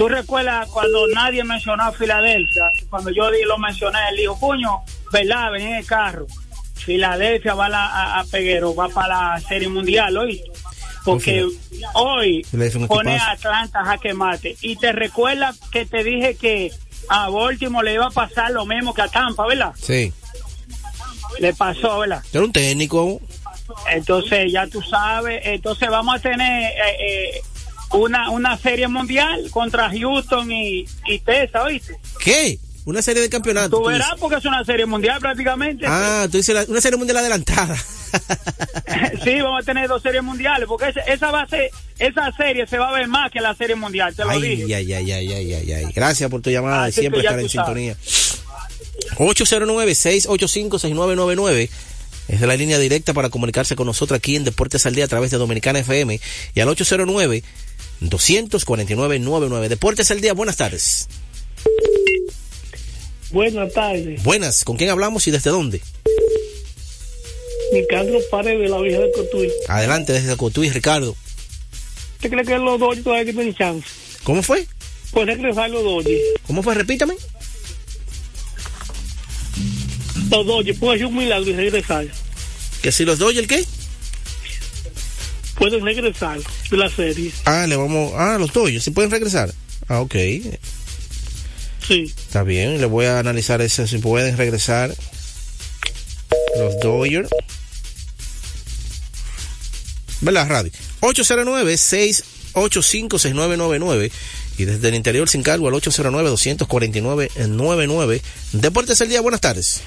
¿Tú recuerdas cuando nadie mencionó a Filadelfia? Cuando yo lo mencioné, él dijo, puño, ¿verdad? Venía en el carro. Filadelfia va a, la, a, Peguero, va para la Serie Mundial, hoy Porque hoy pone a Atlanta jaque mate. Y te recuerda que te dije que a Baltimore le iba a pasar lo mismo que a Tampa, ¿verdad? Sí. Le pasó, ¿verdad? Era un técnico. Entonces, ya tú sabes, entonces vamos a tener eh, eh, una, una serie mundial contra Houston y, y Tessa, ¿oíste? ¿Qué? Una serie de campeonatos. Tú verás porque es una serie mundial prácticamente. Ah, tú dices una serie mundial adelantada. sí, vamos a tener dos series mundiales porque esa, esa va a ser, esa serie se va a ver más que la serie mundial, te lo ay, dije. Ay, ay, ay, ay, ay, ay. Gracias por tu llamada y siempre estar en sintonía. 809-685-6999 es la línea directa para comunicarse con nosotros aquí en Deportes al Día a través de Dominicana FM y al 809 249-99. Deportes al Día, buenas tardes. Buenas tardes. Buenas, ¿con quién hablamos y desde dónde? Ricardo Paredes de la Vieja de Cotuí. Adelante, desde Cotuí, Ricardo. ¿Usted cree que los Dodgers todavía tienen chance? ¿Cómo fue? Pues regresar los Dodgers. ¿Cómo fue? Repítame. Los Dodgers, puede ser un milagro y regresar. ¿Que si los Dodgers qué? Pueden regresar de la serie. Ah, le vamos... Ah, los Dodgers, ¿sí pueden regresar? Ah, ok. Sí. Está bien, le voy a analizar eso, si pueden regresar los Dodgers. ¿Verdad, Radio? 809-685-6999 y desde el interior sin cargo al 809-249-99. Deportes el día, buenas tardes.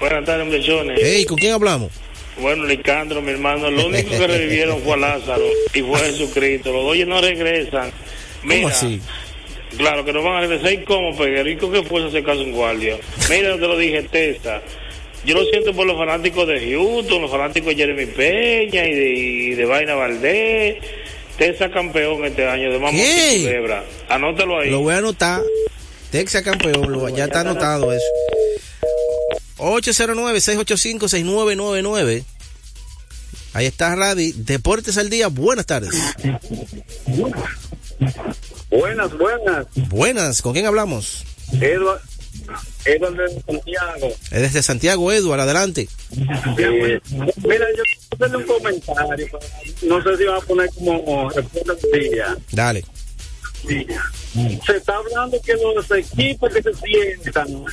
buenas tardes, hombre, Hey, ¿con quién hablamos? Bueno, Licandro, mi hermano, lo único que revivieron fue a Lázaro y fue Jesucristo. Los Dodgers no regresan. Mira, ¿Cómo así? Claro que no van a regresar. ¿Y cómo, Peguerico? ¿Qué fuerza se caso un guardia? Mira, te lo dije, Testa. Yo lo siento por los fanáticos de Houston, los fanáticos de Jeremy Peña y de, y de Vaina Valdés. Tesa campeón este año de Culebra. Anótalo ahí. Lo voy a anotar. Texas campeón, lo, ya está anotado eso. 809-685-6999. Ahí está Radi. Deportes al día. Buenas tardes. Buenas, buenas. Buenas. ¿Con quién hablamos? Eduardo. Eduardo de Santiago. Es desde Santiago, Eduardo. Adelante. Eh, mira, yo quiero hacerle un comentario. No sé si va a poner como respuesta del día. Dale. Se está hablando que los equipos que se sientan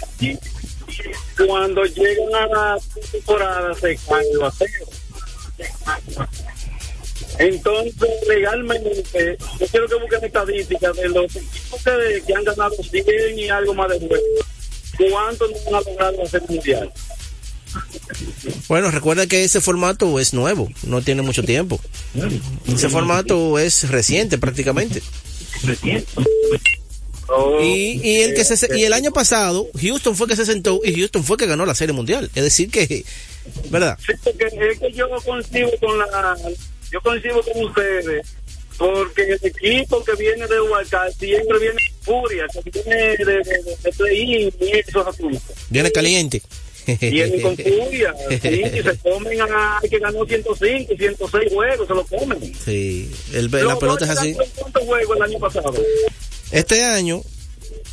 cuando llegan a la temporada se caen los Entonces, legalmente, yo quiero que busquen estadísticas de los equipos que, que han ganado 100 y algo más de nuevo. ¿Cuántos no han logrado hacer mundial? Bueno, recuerda que ese formato es nuevo, no tiene mucho tiempo. Ese formato es reciente prácticamente. Y, y, el que se, y el año pasado Houston fue que se sentó y Houston fue que ganó la serie mundial. Es decir que verdad sí, porque es que yo coincido con la yo coincido con ustedes porque el equipo que viene de Huacal siempre viene furia que viene de, de, de, play y esos asuntos. Viene caliente. Vienen con furia sí, se comen a que ganó 105 106 juegos se lo comen. Sí el, la pelota es así. ¿cuántos juegos el año pasado? Este año.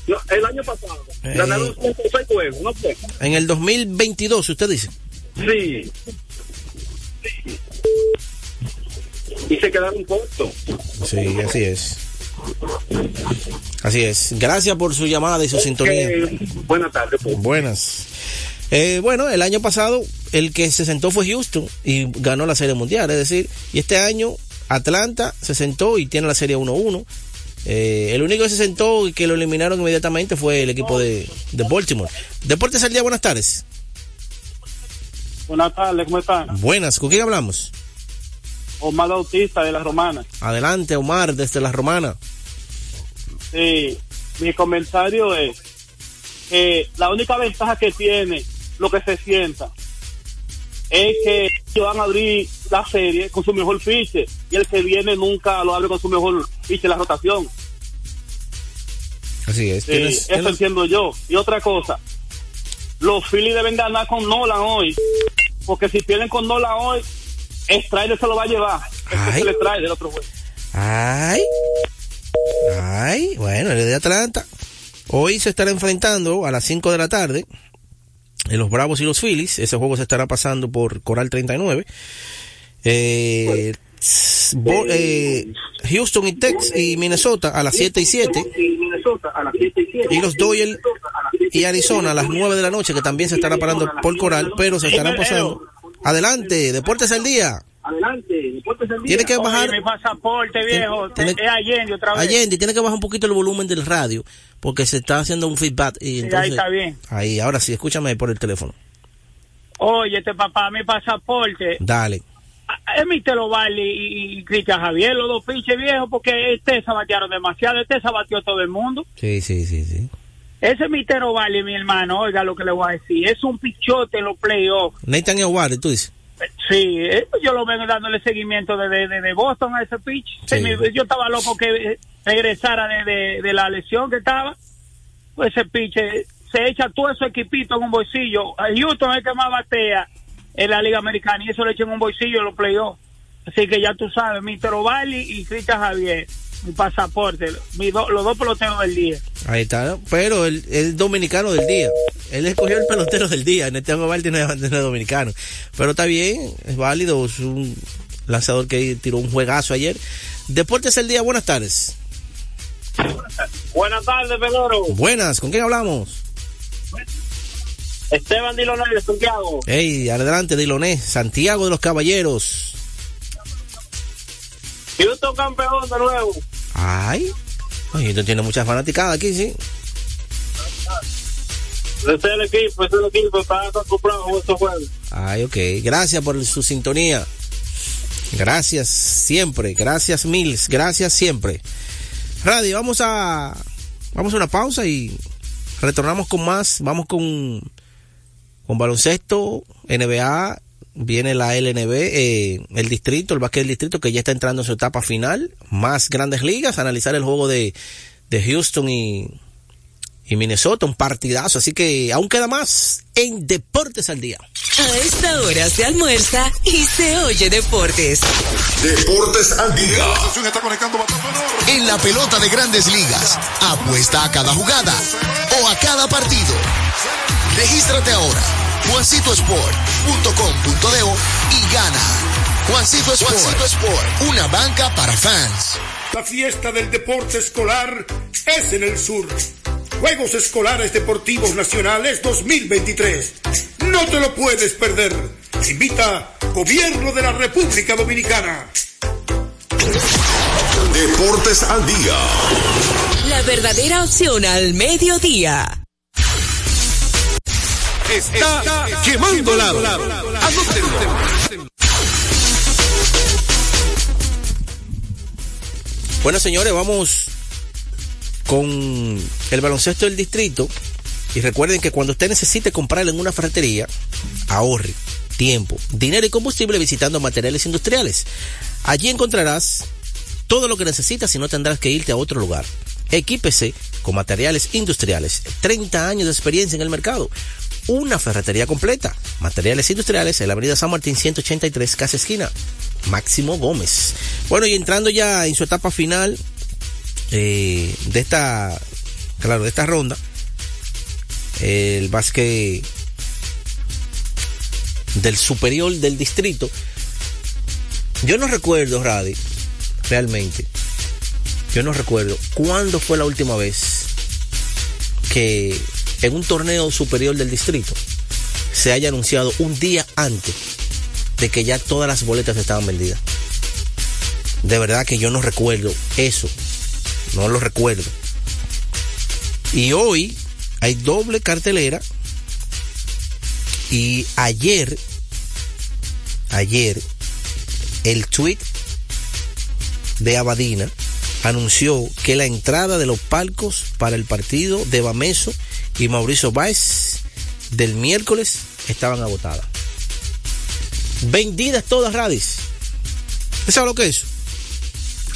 No, el año pasado. Eh, ganaron 106 juegos, ¿no fue? En el 2022, usted dice. Sí. sí. Y se quedaron cortos. Sí, así es. Así es. Gracias por su llamada y su okay. sintonía. Buenas tardes. Pues. Buenas. Eh, bueno, el año pasado el que se sentó fue Houston y ganó la Serie Mundial, es decir, y este año Atlanta se sentó y tiene la Serie 1-1. Eh, el único que se sentó y que lo eliminaron inmediatamente fue el equipo de, de Baltimore. Deportes al día, buenas tardes. Buenas tardes, ¿cómo están? Buenas, ¿con quién hablamos? Omar Bautista de La Romana. Adelante, Omar, desde La Romana. Sí, mi comentario es que la única ventaja que tiene lo que se sienta es que van a abrir la serie con su mejor fiche y el que viene nunca lo abre con su mejor fiche la rotación. Así es. ¿Tienes, eso ¿tienes? entiendo yo. Y otra cosa, los Phillies deben ganar con Nolan hoy, porque si pierden con Nolan hoy, Strider se lo va a llevar. Este se le trae del otro juego. Ay. Ay, bueno, el de Atlanta. Hoy se estará enfrentando a las 5 de la tarde en los Bravos y los Phillies. Ese juego se estará pasando por Coral 39. Eh, bo- eh, Houston y Tex y Minnesota a las 7 y 7. Y los Doyle y Arizona a las 9 de la noche, que también se estará parando por Coral, pero se estarán pasando. Adelante, Deportes al Día. Tiene que bajar. Oye, mi pasaporte, viejo. Tiene- Es Allende otra vez. Allende, tiene que bajar un poquito el volumen del radio, porque se está haciendo un feedback. Y entonces, ahí está bien. Ahí, ahora sí, escúchame por el teléfono. Oye, este papá, mi pasaporte. Dale. Es mi Telo Valley y, y Cristian Javier, los dos pinches viejos, porque este se batearon demasiado. Este se batió todo el mundo. Sí, sí, sí, sí. Ese Mitero Valley, mi hermano, oiga lo que le voy a decir. Es un pichote en los playoffs. Nathan Eovaldi, tú dices. Sí, eh, yo lo vengo dándole seguimiento desde de, de Boston a ese pitch. Sí. Yo estaba loco que regresara de, de, la lesión que estaba. Pues ese pitch eh, se echa todo ese equipito en un bolsillo. A Houston es el que más batea en la Liga Americana y eso le echa en un bolsillo en los playoffs. Así que ya tú sabes, Mr. O'Bali y Cristian Javier, mi pasaporte, mi do- los dos peloteros del día. Ahí está, ¿no? pero el, el dominicano del día. Él escogió el pelotero del día. Nathan Eovaldi no es, no es dominicano. Pero está bien, es válido. Es un lanzador que tiró un juegazo ayer. Deportes el día, buenas tardes. Buenas tardes, Pedro. Buenas, ¿con quién hablamos? Esteban Dilonel de Santiago. Hey, adelante, Diloné, Santiago de los Caballeros. Houston campeón de nuevo. Ay, esto tiene muchas fanaticadas aquí, sí. Ese es el equipo, ese es el equipo. Está a estos juegos. Ay, ok. Gracias por su sintonía. Gracias siempre. Gracias Mills. Gracias siempre. Radio, vamos a vamos una pausa y retornamos con más. Vamos con con baloncesto, NBA, viene la LNB, eh, el distrito, el básquet del distrito que ya está entrando en su etapa final. Más grandes ligas, analizar el juego de, de Houston y, y Minnesota, un partidazo. Así que aún queda más en Deportes al Día. A esta hora se almuerza y se oye deportes. Deportes al día. En la pelota de grandes ligas, apuesta a cada jugada o a cada partido. Regístrate ahora, juancitosport.com.de y gana. Juancito Sport, Juancito Sport, una banca para fans. La fiesta del deporte escolar es en el sur. Juegos Escolares Deportivos Nacionales 2023. No te lo puedes perder. Invita Gobierno de la República Dominicana. Deportes al día. La verdadera opción al mediodía. Está, quemando lado. Bueno, señores, vamos con el baloncesto del distrito. Y recuerden que cuando usted necesite comprar en una ferretería, ahorre tiempo, dinero y combustible visitando materiales industriales. Allí encontrarás todo lo que necesitas y no tendrás que irte a otro lugar. Equípese con materiales industriales. 30 años de experiencia en el mercado. Una ferretería completa. Materiales industriales en la avenida San Martín 183, casa esquina. Máximo Gómez. Bueno, y entrando ya en su etapa final eh, de esta, claro, de esta ronda, el básquet del superior del distrito. Yo no recuerdo, Radi, realmente. Yo no recuerdo cuándo fue la última vez que en un torneo superior del distrito se haya anunciado un día antes de que ya todas las boletas estaban vendidas. De verdad que yo no recuerdo eso. No lo recuerdo. Y hoy hay doble cartelera. Y ayer, ayer, el tweet de Abadina anunció que la entrada de los palcos para el partido de Bameso y Mauricio Báez del miércoles estaban agotadas. Vendidas todas, Radis. ¿Sabes lo que es?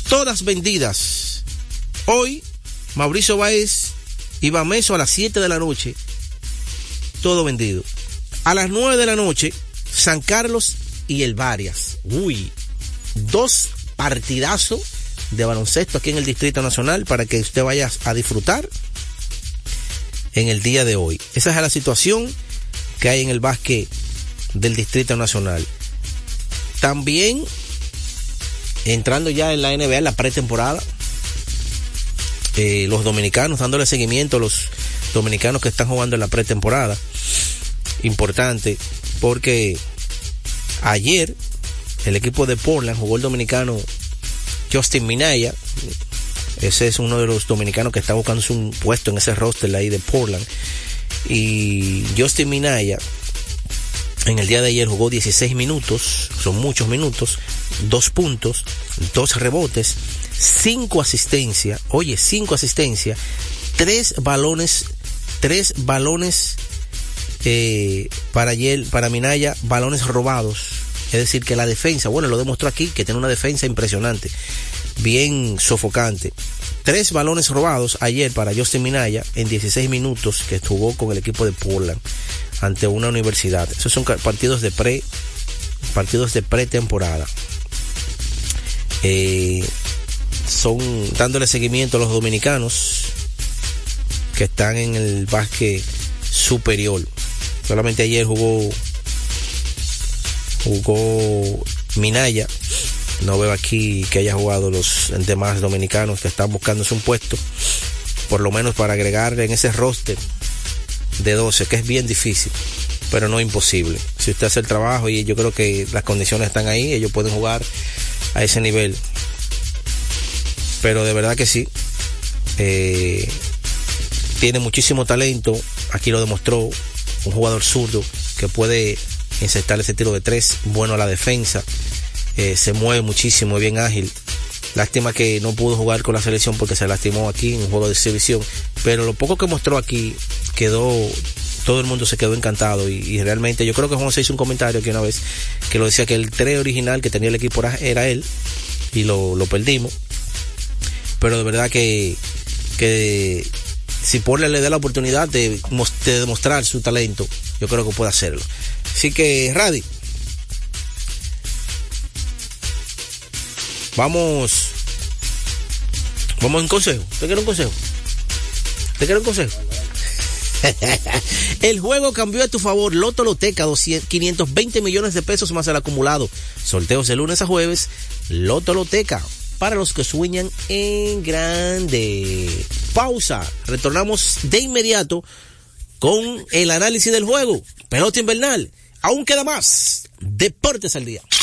Todas vendidas. Hoy, Mauricio Báez y Bameso a las 7 de la noche. Todo vendido. A las 9 de la noche, San Carlos y el Varias. Uy, dos partidazos de baloncesto aquí en el Distrito Nacional para que usted vaya a disfrutar en el día de hoy. Esa es la situación que hay en el básquet del Distrito Nacional. También entrando ya en la NBA, en la pretemporada, eh, los dominicanos dándole seguimiento a los dominicanos que están jugando en la pretemporada. Importante, porque ayer el equipo de Portland jugó el dominicano Justin Minaya. Ese es uno de los dominicanos que está buscando un puesto en ese roster ahí de Portland. Y Justin Minaya en el día de ayer jugó 16 minutos, son muchos minutos, dos puntos, dos rebotes, cinco asistencias, oye, cinco asistencias, tres balones, tres balones eh, para ayer, para Minaya, balones robados. Es decir, que la defensa, bueno, lo demostró aquí, que tiene una defensa impresionante, bien sofocante. Tres balones robados ayer para Justin Minaya en 16 minutos que jugó con el equipo de Portland ante una universidad. Esos son partidos de pre, partidos de pretemporada. Eh, son dándole seguimiento a los dominicanos que están en el básquet superior. Solamente ayer jugó jugó Minaya. No veo aquí que haya jugado los demás dominicanos que están buscándose un puesto, por lo menos para agregar en ese roster de 12, que es bien difícil, pero no imposible. Si usted hace el trabajo y yo creo que las condiciones están ahí, ellos pueden jugar a ese nivel. Pero de verdad que sí. Eh, tiene muchísimo talento. Aquí lo demostró un jugador zurdo que puede insertar ese tiro de tres, bueno a la defensa, eh, se mueve muchísimo, es bien ágil. Lástima que no pudo jugar con la selección porque se lastimó aquí en un juego de exhibición, pero lo poco que mostró aquí quedó, todo el mundo se quedó encantado y, realmente yo creo que se hizo un comentario aquí una vez que lo decía que el 3 original que tenía el equipo era, él y lo, lo perdimos, pero de verdad que, que si Porle le da la oportunidad de, de, demostrar su talento, yo creo que puede hacerlo. Así que, Radi, vamos, vamos en consejo. ¿Te quiere un consejo? ¿Te quiere un consejo? el juego cambió a tu favor. Loto Loteca, 520 millones de pesos más el acumulado. Sorteos de lunes a jueves. Loto Loteca, para los que sueñan en grande. Pausa. Retornamos de inmediato con el análisis del juego. Pelota invernal. Aún queda más. Deportes al día.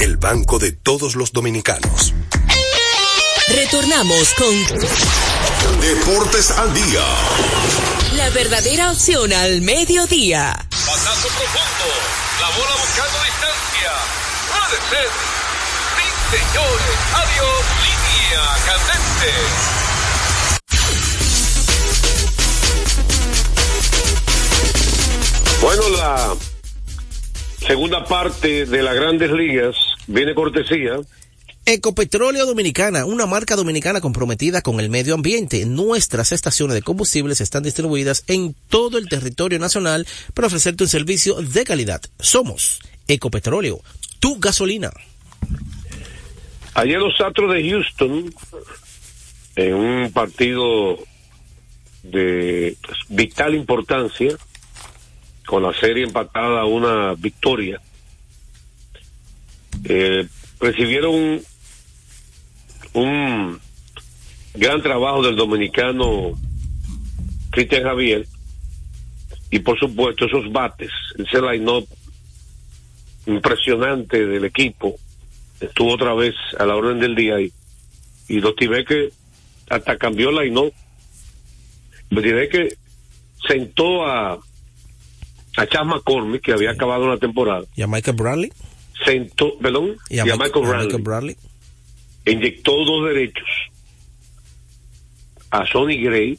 el banco de todos los dominicanos. Retornamos con Deportes al Día. La verdadera opción al mediodía. Pasazo profundo. La bola buscando distancia. Puede ser. Sí, señores. Adiós. Línea candente. Bueno, la segunda parte de las grandes ligas viene cortesía Ecopetróleo Dominicana, una marca dominicana comprometida con el medio ambiente. Nuestras estaciones de combustibles están distribuidas en todo el territorio nacional para ofrecerte un servicio de calidad. Somos Ecopetróleo, tu gasolina. Ayer los Astros de Houston, en un partido de vital importancia, con la serie empatada una victoria, eh, recibieron un, gran trabajo del dominicano Cristian Javier y por supuesto esos bates, ese line-up impresionante del equipo estuvo otra vez a la orden del día y, y que hasta cambió la line-up. Que sentó a a Chas McCormick que había acabado la temporada. Y a Michael Bradley sentó perdón y a, Michael, Bradley. Bradley inyectó dos derechos. A Sonny Gray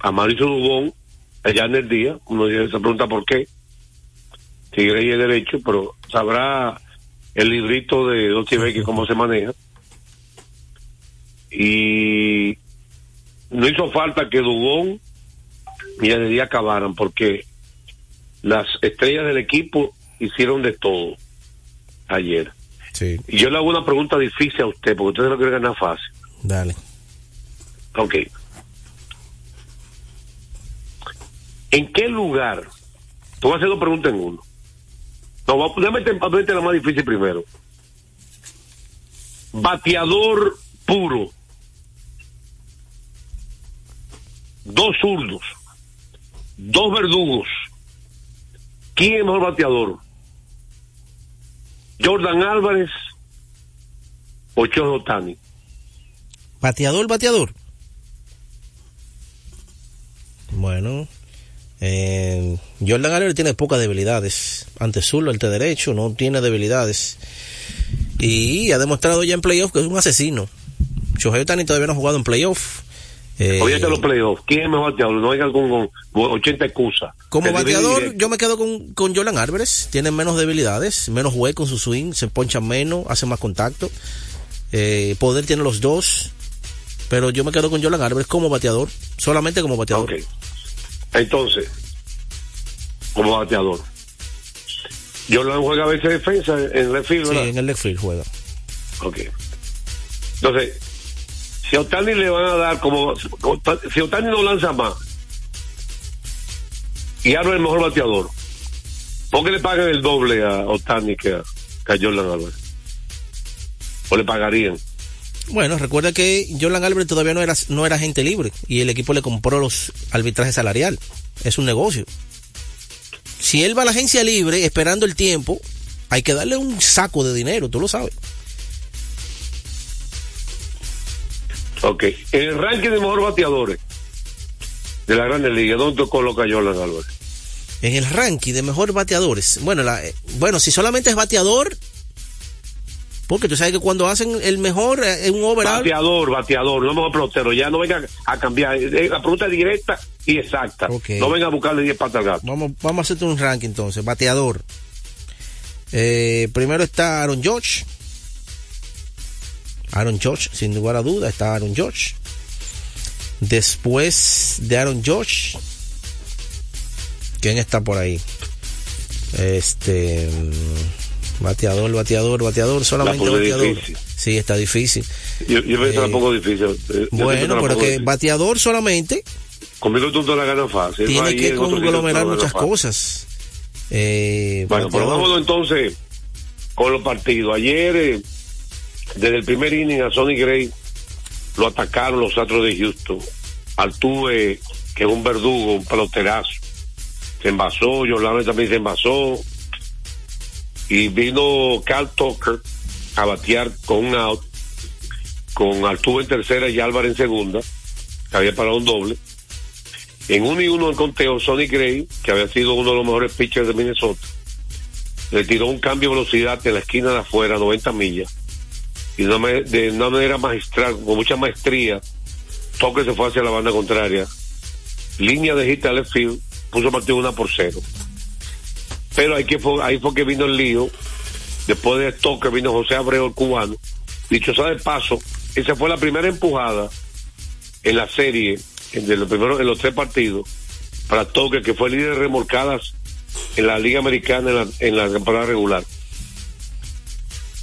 a Mauricio Dubón allá en el día uno se pregunta por qué si Gray es derecho pero sabrá el librito de Dos que cómo se maneja. Y no hizo falta que Dubón y el día acabaran porque las estrellas del equipo hicieron de todo ayer. Sí. Y yo le hago una pregunta difícil a usted, porque usted no quiere ganar fácil. Dale. Ok. ¿En qué lugar? Te voy a hacer dos preguntas en uno. No, déjame meter la más difícil primero. Bateador puro. Dos zurdos. Dos verdugos ¿Quién es mejor bateador? ¿Jordan Álvarez o Chojo Tani? ¿Bateador, bateador? Bueno, eh, Jordan Álvarez tiene pocas debilidades. Ante zurdo, ante derecho, no tiene debilidades. Y ha demostrado ya en playoff que es un asesino. Shohei Tani todavía no ha jugado en playoff. Eh, Oye, los playoffs, ¿quién es mejor bateador? No vengan con, 80 excusas. Como bateador, yo me quedo con, con Jolan Álvarez. Tiene menos debilidades, menos hueco en su swing, se poncha menos, hace más contacto. Eh, poder tiene los dos. Pero yo me quedo con Jolan Álvarez como bateador, solamente como bateador. Ok. Entonces, como bateador. Jolan juega a veces defensa en el left field, Sí, en el left field juega. Ok. Entonces, si a Otani le van a dar como, si Otani no lanza más y Aaron el mejor bateador, ¿por qué le pagan el doble a Otani que a, Jordan Álvarez? ¿O le pagarían? Bueno, recuerda que Jordan Álvarez todavía no era, no era gente libre y el equipo le compró los arbitrajes salarial. Es un negocio. Si él va a la agencia libre esperando el tiempo, hay que darle un saco de dinero, tú lo sabes. Ok. En el ranking de mejor bateadores de la Grande Liga, ¿dónde coloca Jordan Álvarez? En el ranking de mejor bateadores. Bueno, la, eh, bueno, si solamente es bateador, porque tú sabes que cuando hacen el mejor, es eh, un overall. Bateador, bateador, no mejor pelotero. Ya no venga a cambiar. Eh, la pregunta es directa y exacta. No venga a buscarle 10 patas al gato. Vamos, vamos a hacerte un ranking entonces. Bateador. primero está Aaron George. Aaron George, sin lugar a duda, está Aaron George. Después de Aaron George, ¿quién está por ahí? Este mm, bateador, bateador, bateador, solamente bateador. Sí, está difícil. Yo, yo pensaba un poco difícil. bueno, pero que bateador solamente. Conmigo tú no la ganas fácil. Tiene que conglomerar muchas cosas. Eh, bueno, pero vámonos entonces con los partidos. Ayer eh, desde el primer inning a Sonny Gray lo atacaron los Astros de Houston. Altuve, que es un verdugo, un peloterazo. Se envasó, Yolanda también se envasó. Y vino Carl Tucker a batear con un out, con Altuve en tercera y Álvarez en segunda, que había parado un doble. En uno y uno en conteo, Sonny Gray, que había sido uno de los mejores pitchers de Minnesota, le tiró un cambio de velocidad en la esquina de afuera, 90 millas y de una, de una manera magistral, con mucha maestría, toque se fue hacia la banda contraria, línea de hit al field, puso partido una por cero. Pero ahí, que fue, ahí fue que vino el lío, después de toque vino José Abreu el cubano, dicho sea de paso, esa fue la primera empujada en la serie, en, los, primeros, en los tres partidos, para toque que fue líder de remolcadas en la Liga Americana en la temporada regular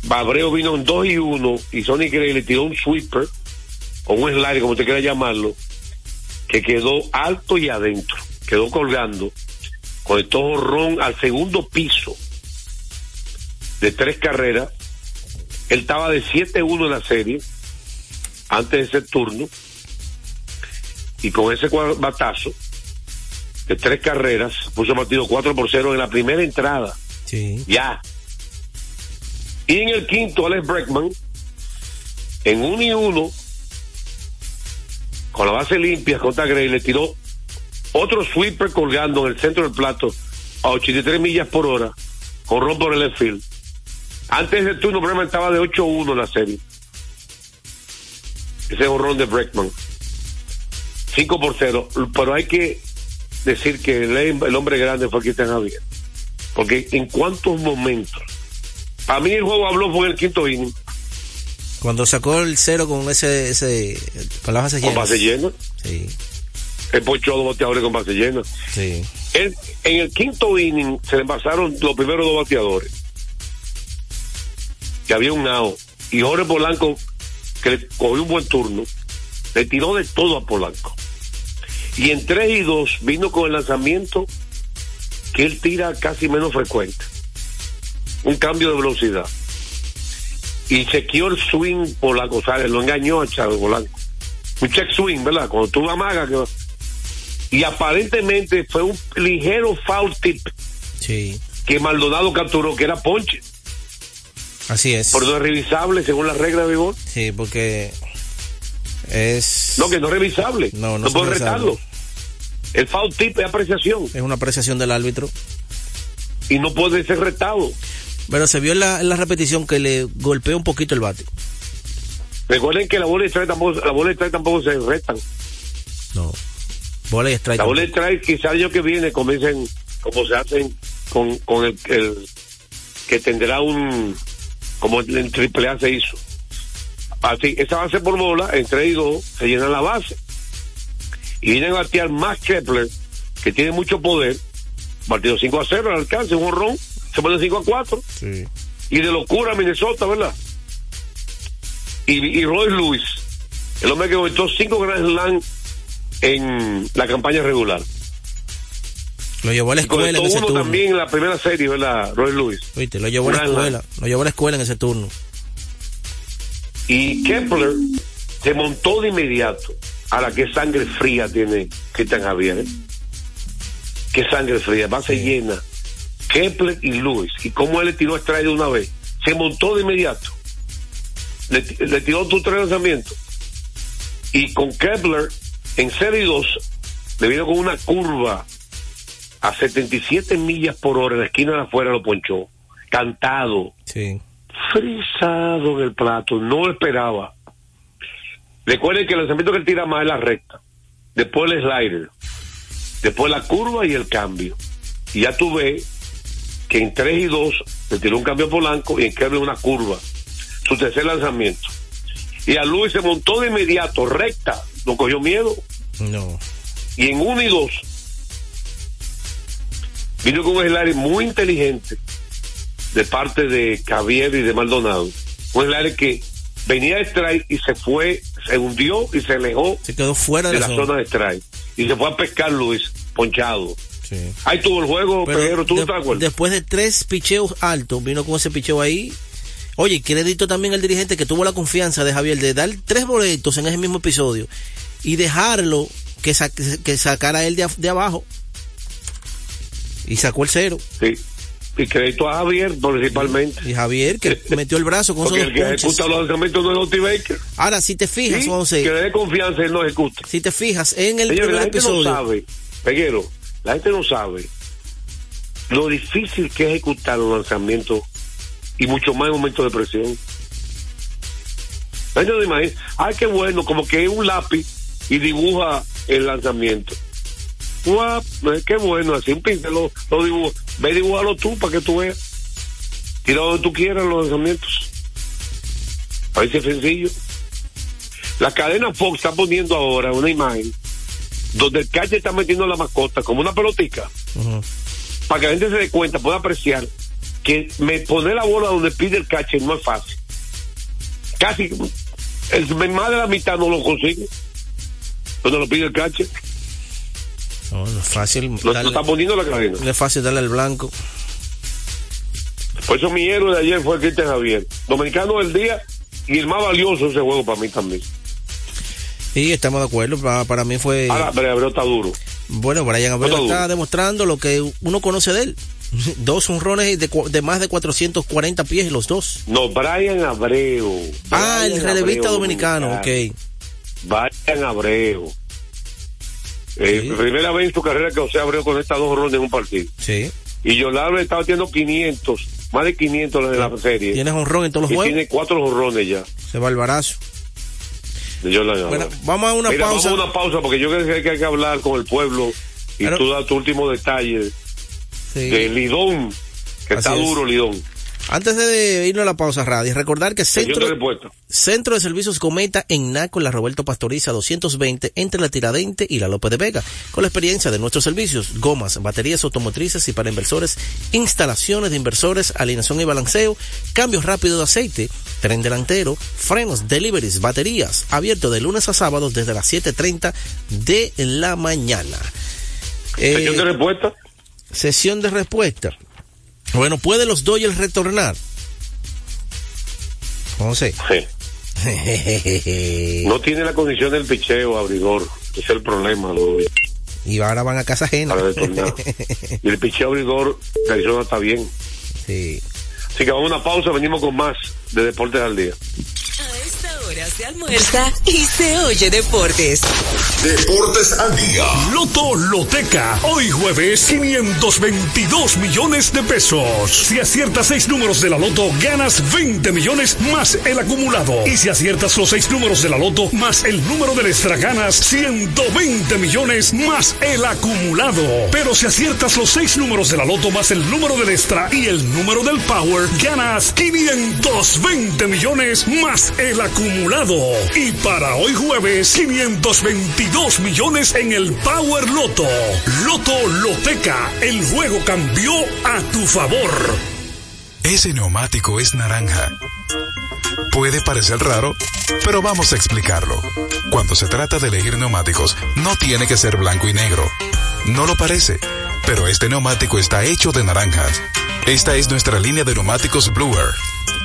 Babreo vino en 2 y 1 y Sonny Gray le tiró un sweeper o un slide, como te quiera llamarlo, que quedó alto y adentro, quedó colgando, conectó ron al segundo piso de tres carreras. Él estaba de 7-1 en la serie antes de ese turno y con ese batazo de tres carreras puso partido 4 por 0 en la primera entrada. Sí. Ya. Y en el quinto, Alex Breckman, en 1 y 1, con la base limpia contra Gray, le tiró otro sweeper colgando en el centro del plato a 83 millas por hora, con ron por el left field. Antes del turno, Breckman estaba de 8-1 en la serie. Ese ron de Breckman. 5 por 0. Pero hay que decir que el, el hombre grande fue Cristian Javier. Porque en cuántos momentos. Para mí el juego habló fue en el quinto inning. Cuando sacó el cero con ese, ese con las bases Con llenas. base llena. Sí, Él ponchó a dos bateadores con base llena. sí. Él- en el quinto inning se le pasaron los primeros dos bateadores. Que había un out. Y Jorge Polanco, que le cogió un buen turno, le tiró de todo a Polanco. Y en 3 y 2 vino con el lanzamiento que él tira casi menos frecuente. Un cambio de velocidad. Y chequeó el swing o sea, lo engañó a Chávez Polanco. Un check swing, ¿verdad? Cuando tú amagas que y aparentemente fue un ligero foul tip Sí, que Maldonado capturó, que era ponche, así es. por no es revisable según las reglas de vigor. Sí, porque es... No, que no es revisable. No, no No, revisable. retarlo. El foul tip es apreciación Es una apreciación del árbitro. y no puede ser retado. Pero se vio en la, en la repetición que le golpeó un poquito el bate. Recuerden que la bola de strike tampoco, la bola de strike tampoco se retan. No. Bola y strike. La bola de strike quizá el año que viene comiencen como se hacen con, con el, el que tendrá un como en triple A se hizo. Así, esa base por bola, entre y dos, se llena la base. Y vienen a batear más Kepler, que tiene mucho poder. Partido 5 a 0 al alcance, un honrón, se pone 5 a 4. Sí. Y de locura Minnesota, ¿verdad? Y, y Roy Lewis, el hombre que conectó 5 Grand Slam en la campaña regular. Lo llevó a la escuela en ese uno turno. también en la primera serie, ¿verdad? Roy Lewis. Oíste, lo llevó a la escuela. Lo llevó a la escuela en ese turno. Y Kepler se montó de inmediato. Ahora, qué sangre fría tiene Cristian Javier. ¿eh? Qué sangre fría, base llena. Kepler y Lewis. Y cómo él le tiró a de una vez. Se montó de inmediato. Le, le tiró tus tres lanzamientos. Y con Kepler en 0 y 2, le vino con una curva a 77 millas por hora en la esquina de afuera, lo ponchó. Cantado Sí. frisado en el plato, no lo esperaba. Recuerden que el lanzamiento que él tira más es la recta, después el slider, después la curva y el cambio. Y ya tú ves que en 3 y 2 le tiró un cambio a Polanco y en cambio una curva, su tercer lanzamiento. Y a Luis se montó de inmediato, recta, no cogió miedo. No. Y en 1 y 2 vino con un slider muy inteligente de parte de Javier y de Maldonado. Un slider que venía de strike y se fue, se hundió y se alejó Se quedó fuera de, de la zona de strike. Y se fue a pescar Luis, ponchado. Sí. Ahí tuvo el juego, Pero pero tú de- estás de acuerdo. después de tres picheos altos, vino con ese picheo ahí. Oye, crédito también al dirigente que tuvo la confianza de Javier de dar tres boletos en ese mismo episodio y dejarlo que, sa- que sacara él de, de abajo. Y sacó el cero. Sí. Y crédito a Javier principalmente. Y Javier que metió el brazo con esos Porque dos el que ejecuta los lanzamientos es Dusty Baker. Ahora, si te fijas, Sí, Once, Que le dé confianza, él no ejecuta. si te fijas en el Señores, la primer episodio, no sabe, Peguero, la gente no sabe lo difícil que es ejecutar los lanzamientos y mucho más en momentos de presión. La gente no imagina, ay, qué bueno, como que es un lápiz y dibuja el lanzamiento. Guap, qué bueno, así un pincel lo, lo dibuja. Ve y dibújalo tú para que tú veas. Tira donde tú quieras los lanzamientos. Parece sencillo. La cadena Fox está poniendo ahora una imagen donde el catcher está metiendo la mascota como una pelotica para que la gente se dé cuenta, pueda apreciar que me pone la bola donde pide el cache no es fácil. Casi, el, más de la mitad no lo consigue. Donde lo pide el cache. No, no es fácil. Lo, darle- lo está poniendo la cadena. no es fácil darle al blanco. Por eso mi héroe de ayer fue Cristian Javier. Dominicano del día y el más valioso ese juego para mí también. Y estamos de acuerdo. Para, para mí fue. Ahora, Brian Abreu está duro. Bueno, Brian Abreu está demostrando lo que uno conoce de él. Dos honrones de, más de 440 pies los dos. No, Brian Abreu. Ah, el relevista Abreu, dominicano, ok. Brian Abreu. Eh, Sí. Primera vez en su carrera que José Abreu conecta dos rondas en un partido. Sí. Y Yolanda está batiendo 500, más de 500 en la serie. Tienes honrón en todos los y juegos. tiene cuatro honrones ya. Se va al barazo. De Yolanda Bueno, vamos a una Mira, pausa. Vamos a una pausa porque yo creo que hay que hablar con el pueblo y Pero- tú das tu último detalle Sí. de Lidón, que Así está es. duro Lidón. Antes de irnos a la pausa, Radio, recordar que Centro. Centro de Servicios Cometa en Naco, en la Roberto Pastoriza 220, entre la Tiradente y la López de Vega, con la experiencia de nuestros servicios, gomas, baterías automotrices y para inversores, instalaciones de inversores, alineación y balanceo, cambios rápidos de aceite, tren delantero, frenos, deliveries, baterías, abierto de lunes a sábados desde las 7.30 de la mañana. Eh, Sesión de respuesta. Sesión de respuesta. Bueno, ¿pueden los Dodgers retornar? José. Sí. No tiene la condición del picheo, abridor. Ese es el problema. Lo, y ahora van a casa ajena. para retornar. y el picheo abridor Arizona está bien. Sí. Así que vamos a una pausa, venimos con más de Deportes al Día. A esta hora se almuerza y se oye deportes. Deportes al día. Loto Loteca. Hoy jueves, 522 millones de pesos. Si aciertas seis números de la Loto, ganas 20 millones más el acumulado. Y si aciertas los seis números de la Loto más el número del extra, ganas 120 millones más el acumulado. Pero si aciertas los seis números de la Loto más el número del extra y el número del Power, ganas 520 millones más el acumulado. Y para hoy jueves, 522 millones en el Power Loto. Loto Loteca, el juego cambió a tu favor. Ese neumático es naranja. Puede parecer raro, pero vamos a explicarlo. Cuando se trata de elegir neumáticos, no tiene que ser blanco y negro. No lo parece, pero este neumático está hecho de naranjas. Esta es nuestra línea de neumáticos Bluer.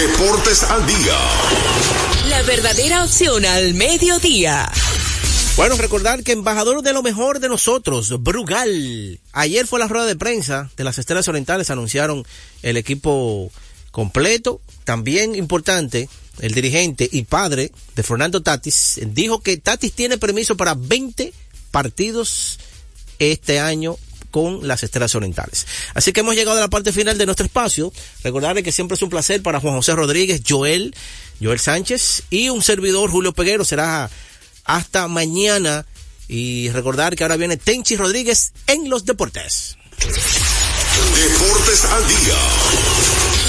Deportes al día. La verdadera opción al mediodía. Bueno, recordar que embajador de lo mejor de nosotros, Brugal. Ayer fue la rueda de prensa de las Estrellas Orientales, anunciaron el equipo completo. También importante, el dirigente y padre de Fernando Tatis dijo que Tatis tiene permiso para 20 partidos este año con las Estrellas Orientales. Así que hemos llegado a la parte final de nuestro espacio. Recordarle que siempre es un placer para Juan José Rodríguez, Joel, Joel Sánchez y un servidor, Julio Peguero. Será hasta mañana. Y recordar que ahora viene Tenchi Rodríguez en los deportes. Deportes al día.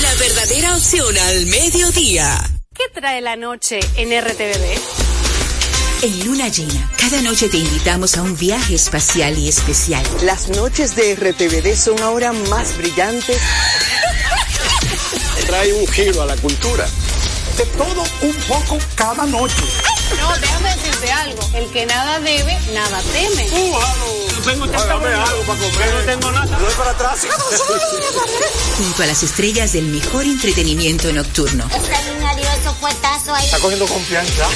La verdadera opción al mediodía. ¿Qué trae la noche en RTVD? En Luna Llena, cada noche te invitamos a un viaje espacial y especial. Las noches de RTVD son ahora más brillantes. Trae un giro a la cultura. De todo un poco cada noche. No, déjame decirte algo. El que nada debe, nada teme. Tengo algo para comer. No tengo nada. No es para atrás. Junto a las estrellas del mejor entretenimiento nocturno. Dio esos puestazos ahí. Está cogiendo confianza.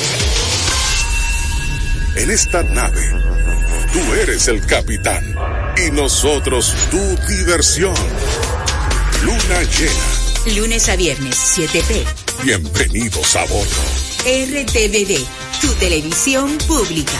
En esta nave, tú eres el capitán. y nosotros tu diversión. Luna llena. Lunes a viernes, 7p. Bienvenidos a bordo. RTVD, tu televisión pública.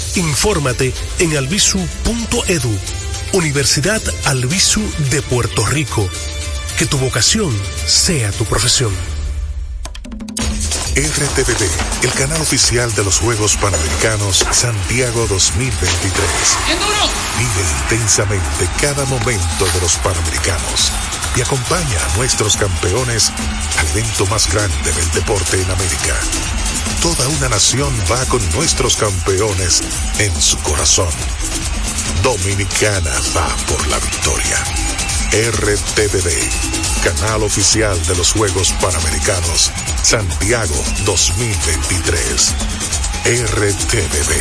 Infórmate en albisu.edu, Universidad Albisu de Puerto Rico. Que tu vocación sea tu profesión. RTVD, el canal oficial de los Juegos Panamericanos Santiago 2023. Vive intensamente cada momento de los Panamericanos y acompaña a nuestros campeones al evento más grande del deporte en América. Toda una nación va con nuestros campeones en su corazón. Dominicana va por la victoria. RTVD, canal oficial de los Juegos Panamericanos Santiago 2023. RTVD,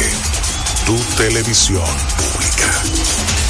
tu televisión pública.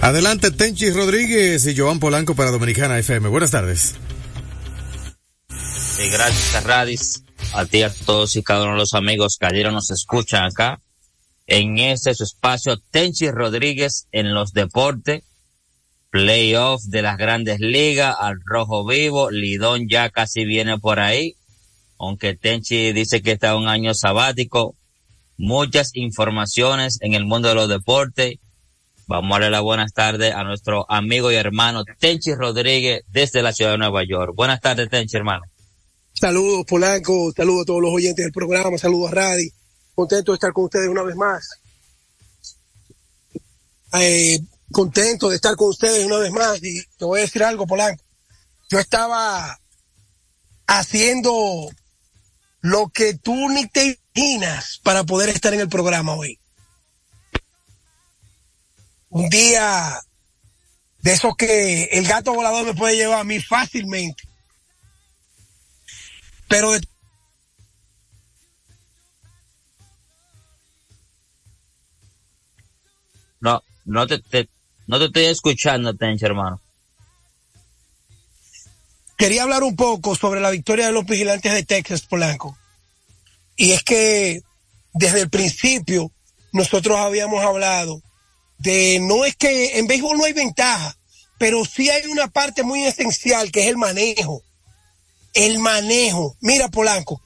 Adelante, Tenchi Rodríguez y Joan Polanco para Dominicana FM. Buenas tardes. Gracias a Radis, a ti, a todos y cada uno de los amigos que ayer nos escuchan acá. En este espacio Tenchi Rodríguez en los deportes, playoff de las grandes ligas, al rojo vivo, Lidón ya casi viene por ahí, aunque Tenchi dice que está un año sabático, muchas informaciones en el mundo de los deportes. Vamos a darle las buenas tardes a nuestro amigo y hermano Tenchi Rodríguez desde la ciudad de Nueva York. Buenas tardes, Tenchi, hermano. Saludos, Polanco, saludos a todos los oyentes del programa, saludos a Radi. Contento de estar con ustedes una vez más. Eh, contento de estar con ustedes una vez más. Y te voy a decir algo, Polanco. Yo estaba haciendo lo que tú ni te imaginas para poder estar en el programa hoy. Un día de esos que el gato volador me puede llevar a mí fácilmente. Pero de No, no te, te- no te estoy escuchando, Tenchi, hermano. quería hablar un poco sobre la victoria de los vigilantes de Texas, Polanco. Y es que desde el principio nosotros habíamos hablado de no es que en béisbol no hay ventaja, pero sí hay una parte muy esencial que es el manejo. El manejo. Mira, Polanco,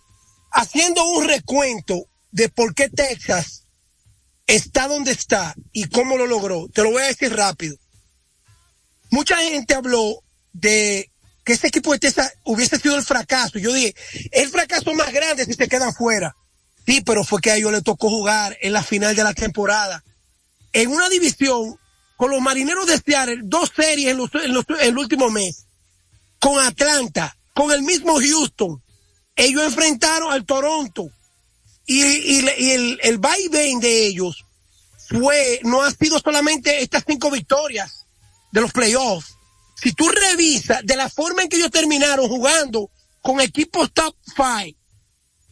haciendo un recuento de por qué Texas está donde está y cómo lo logró, te lo voy a decir rápido. Mucha gente habló de que ese equipo de Texas hubiese sido el fracaso. Yo dije, el fracaso más grande si se quedan fuera. Sí, pero fue que a ellos les tocó jugar en la final de la temporada. En una división con los marineros de Seattle, dos series en, el último mes. Con Atlanta, con el mismo Houston. Ellos enfrentaron al Toronto. Le- y el, el vaivén de ellos fue, no ha sido solamente estas cinco victorias de los playoffs. Si tú revisas de la forma en que ellos terminaron jugando con equipos top five,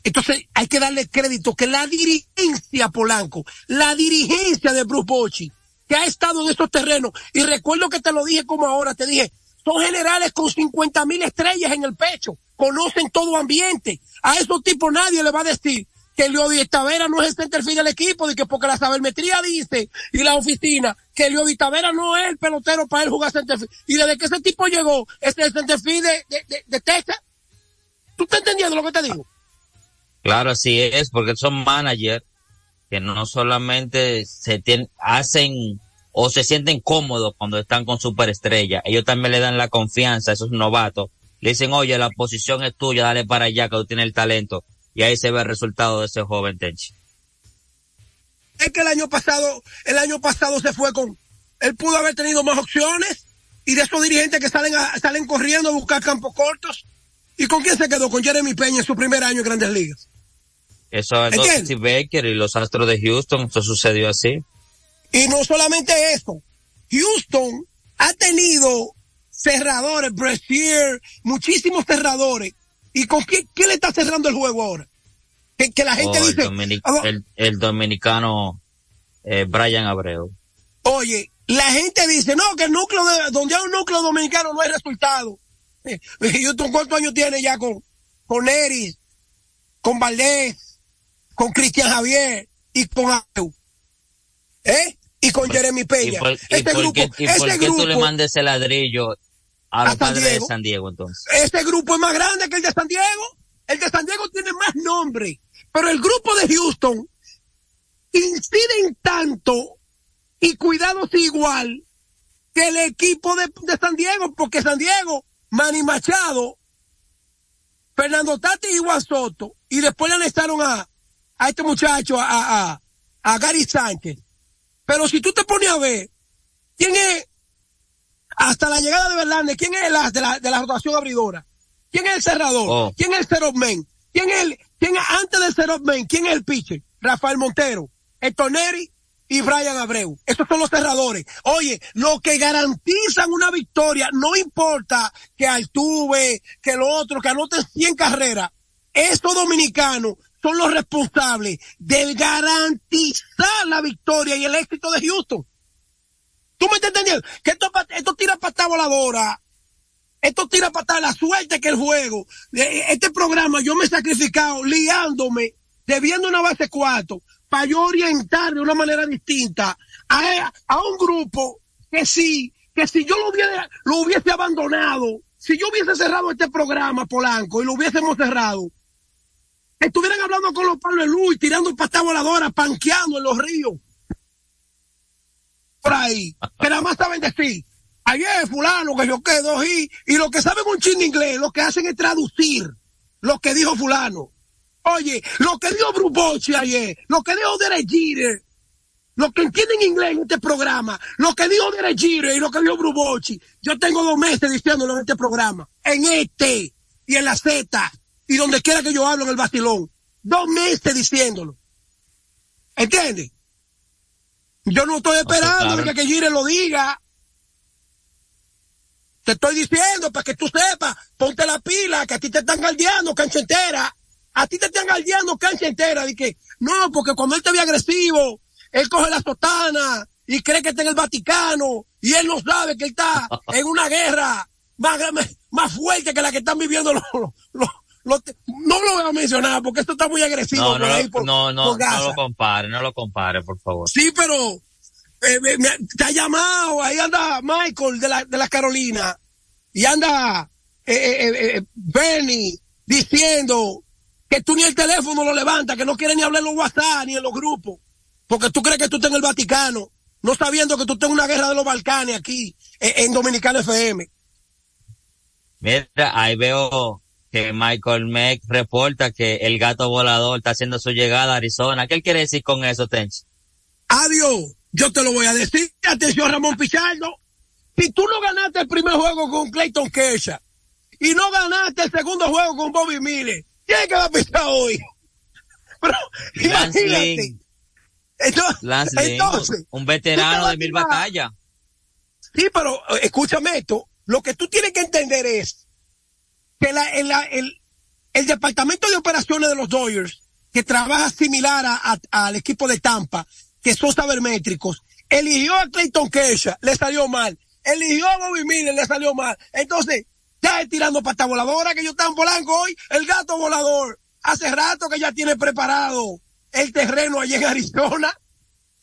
entonces hay que darle crédito que la dirigencia Polanco, la dirigencia de Bruce Bochy, que ha estado en estos terrenos, y recuerdo que te lo dije como ahora, te dije, son generales con 50 mil estrellas en el pecho, conocen todo ambiente. A esos tipos nadie le va a decir que Leody Tavera no es el centerfield del equipo, de que porque la sabermetría dice y la oficina que Leody Tavera no es el pelotero para él jugar centerfield. Y desde que ese tipo llegó, este es el centerfield de, de, de, de Texas. ¿Tú estás entendiendo lo que te digo? Claro, así es, porque son managers que no solamente se tienen, hacen o se sienten cómodos cuando están con superestrella, ellos también le dan la confianza a esos novatos. Le dicen, oye, la posición es tuya, dale para allá, que tú tienes el talento. Y ahí se ve el resultado de ese joven Tenchi. Es que el año pasado, el año pasado se fue con, él pudo haber tenido más opciones y de esos dirigentes que salen a- salen corriendo a buscar campos cortos. ¿Y con quién se quedó? Con Jeremy Peña en su primer año en Grandes Ligas. Eso es Baker y los Astros de Houston, eso sucedió así. Y no solamente eso, Houston ha tenido cerradores, Brasier, muchísimos cerradores. ¿Y con qué, qué le está cerrando el juego ahora? Que, que la gente Oh, el, dice, dominic- "Ah, el- el dominicano eh, Brian Abreu. oye, la gente dice, no, que el núcleo de, donde hay un núcleo dominicano no hay resultado. Eh, Houston, ¿cuántos años tiene ya con, con Eris, con Valdés, con Cristian Javier y con Abreu? ¿Eh? Y con Jeremy Peña. ¿Y por, y Este grupo, qué, y por qué tú le grupo, mandes ese ladrillo a los A padres de Diego. San Diego entonces? Este grupo es más grande que el de San Diego. El de San Diego tiene más nombre. Pero el grupo de Houston inciden tanto y cuidados igual que el equipo de, de San Diego, porque San Diego, Manny Machado, Fernando Tati y Juan Soto, y después le anexaron a, a este muchacho, a, a, a Gary Sánchez. Pero si tú te pones a ver, ¿quién es hasta la llegada de Verlander, ¿quién es el as de la, de la rotación abridora? ¿Quién es el cerrador? Oh. ¿Quién es el man? ¿Quién es el, quién es antes del zero man? ¿Quién es el pitcher? Rafael Montero, Héctor Neri y Brian Abreu. Esos son los cerradores. Oye, lo que garantizan una victoria, no importa que Altuve, que el otro, que anoten 100 carreras, estos dominicanos son los responsables de garantizar la victoria y el éxito de Houston. ¿Tú me estás entendiendo? Que esto, esto tira patada voladora. Esto tira patada la suerte que el juego. eh, Este programa yo me he sacrificado liándome, debiendo una base cuatro, para yo orientar de una manera distinta a, a un grupo que sí, que si yo lo hubiera, lo hubiese abandonado, si yo hubiese cerrado este programa, Polanco, y lo hubiésemos cerrado, estuvieran hablando con los palos de luz, tirando patada voladora, panqueando en los ríos por ahí, nada más saben decir, ayer fulano que yo quedo y, y lo que saben un chin inglés, lo que hacen es traducir lo que dijo fulano. Oye, lo que dijo Bruce Bochy ayer, lo que dijo Derek Jeter, lo que entienden inglés en este programa, lo que dijo Derek Jeter y lo que dijo Bruce Bochy, yo tengo dos meses diciéndolo en este programa, en este y en la Z y donde quiera que yo hablo en el bastilón, dos meses diciéndolo. ¿Entiendes? Yo no estoy esperando claro. que, que Gire lo diga. Te estoy diciendo para que tú sepas, ponte la pila, que a ti te están galdeando cancha entera. A ti te están galdeando cancha entera. De que, no, porque cuando él te ve agresivo, él coge la sotana y cree que está en el Vaticano y él no sabe que él está en una guerra más, más, fuerte que la que están viviendo los, los, los- no lo voy a mencionar porque esto está muy agresivo No, no, por, no, no, por no lo compare, no lo compare, por favor. Sí, pero eh, te ha llamado, ahí anda Michael de la, de la Carolina y anda eh, eh, eh, eh, Bernie diciendo que tú ni el teléfono lo levantas, que no quieres ni hablar en los WhatsApp ni en los grupos, porque tú crees que tú estás en el Vaticano, no sabiendo que tú estás en una guerra de los Balcanes aquí, eh, en Dominicana FM. Mira, ahí veo que Michael Meck reporta que el gato volador está haciendo su llegada a Arizona. ¿Qué él quiere decir con eso, Tenchi? Adiós, yo te lo voy a decir, atención Ramón Pichardo, si tú no ganaste el primer juego con Clayton Kershaw y no ganaste el segundo juego con Bobby Miller, ¿quién es que va a pisar hoy? Pero Lance imagínate. Entonces, Lance entonces, un veterano de mil batallas. Sí, pero eh, escúchame esto. Lo que tú tienes que entender es que la- el, la- el- el departamento de operaciones de los Dodgers, que trabaja similar a- a- al equipo de Tampa, que son sabermétricos, eligió a Clayton Kershaw, le salió mal. Eligió a Bobby Miller, le salió mal. Entonces, ya es tirando pata voladora que yo estaba en Polanco hoy, el gato volador. Hace rato que ya tiene preparado el terreno allí en Arizona.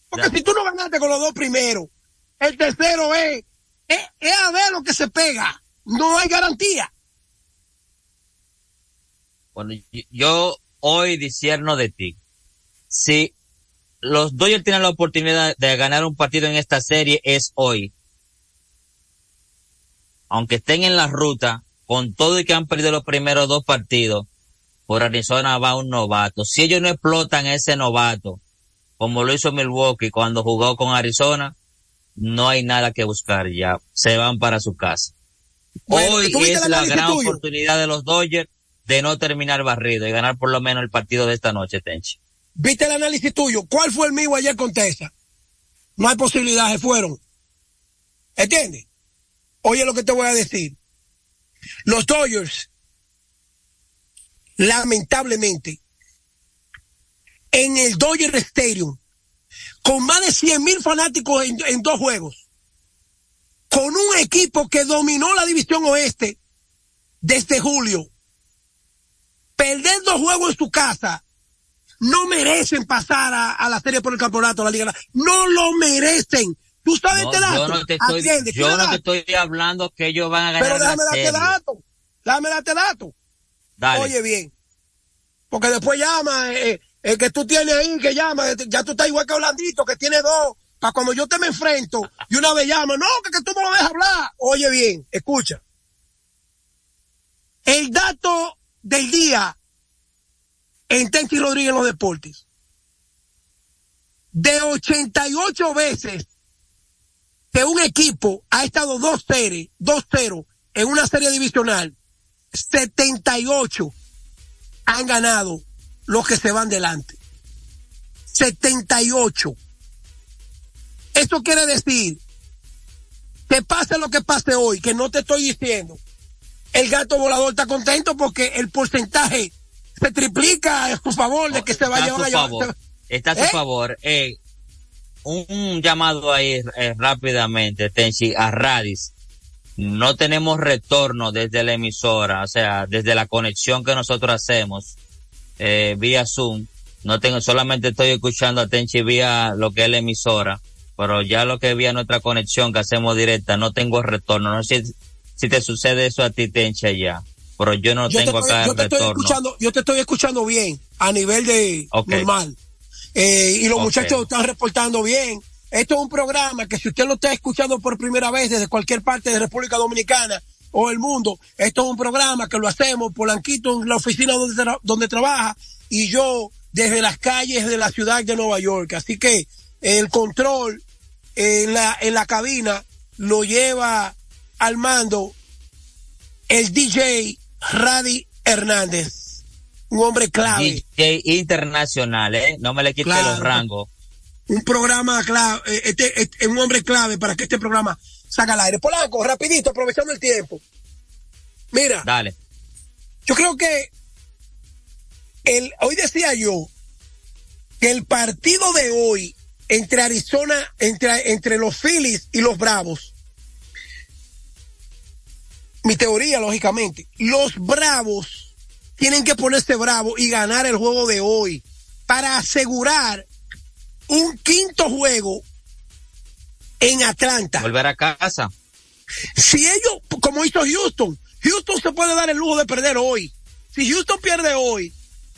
Porque si tú no ganaste con los dos primeros, el tercero es, es, es a ver lo que se pega. No hay garantía. Bueno, yo hoy disierno de ti. Si los Dodgers tienen la oportunidad de ganar un partido en esta serie, es hoy. Aunque estén en la ruta, con todo y que han perdido los primeros dos partidos, por Arizona va un novato. Si ellos no explotan ese novato, como lo hizo Milwaukee cuando jugó con Arizona, no hay nada que buscar ya. Se van para su casa. Hoy es la gran oportunidad de los Dodgers de no terminar barrido y ganar por lo menos el partido de esta noche, Tenchi. ¿Viste el análisis tuyo? ¿Cuál fue el mío ayer con Tessa? No hay posibilidades, fueron. ¿Entiendes? Oye lo que te voy a decir. Los Dodgers, lamentablemente, en el Dodger Stadium, con más de 100 mil fanáticos en, en dos juegos, con un equipo que dominó la división oeste desde julio, perder dos juegos en su casa, no merecen pasar a, a la serie por el campeonato, a la liga. No lo merecen. ¿Tú sabes No, este dato? yo no te estoy, yo ¿qué no te estoy hablando que ellos van a ganar Pero déjame darte dato. Déjame darte dato. Dale. Oye bien. Porque después llama, eh, el que tú tienes ahí, que llama, eh, ya tú estás igual que Orlandito, que tiene dos, para cuando yo te me enfrento, y una vez llama, no, que, que tú no lo dejas hablar. Oye bien, escucha. El dato del día en Tenchi Rodríguez en los deportes. De 88 veces que un equipo ha estado 2-0, 2-0 en una serie divisional, 78 han ganado los que se van delante. 78. Esto quiere decir que pase lo que pase hoy, que no te estoy diciendo. El gato volador está contento porque el porcentaje se triplica a su favor de que se va a está a su a favor. Está a su ¿Eh? favor. Eh, un, un llamado ahí eh, rápidamente, Tenchi, a Radis. No tenemos retorno desde la emisora, o sea, desde la conexión que nosotros hacemos eh, vía Zoom. No tengo, solamente estoy escuchando a Tenchi vía lo que es la emisora, pero ya lo que vía nuestra conexión que hacemos directa, no tengo retorno. No sé si, si te sucede eso a ti, Tenchi, allá, pero yo no yo te tengo estoy, acá yo te estoy escuchando, yo te estoy escuchando bien a nivel de normal. Eh, y los Ok. muchachos están reportando bien. Esto es un programa que si usted lo está escuchando por primera vez desde cualquier parte de República Dominicana o el mundo, esto es un programa que lo hacemos Polanquito en la oficina donde, tra- donde trabaja y yo desde las calles de la ciudad de Nueva York. Así que el control en la, en la cabina lo lleva al mando el DJ Radi Hernández, un hombre clave, DJ internacional, eh, no me le quite Claro. los rangos. un programa clave, eh, este, este- un hombre clave para que este programa salga al aire. Polanco, rapidito, aprovechando el tiempo. Mira, Dale. yo creo que el, hoy decía yo que el partido de hoy entre Arizona, entre, entre los Phillies y los Bravos, mi teoría, lógicamente, los Bravos tienen que ponerse bravos y ganar el juego de hoy para asegurar un quinto juego en Atlanta. Volver a casa. Si ellos, como hizo Houston, Houston se puede dar el lujo de perder hoy. Si Houston pierde hoy,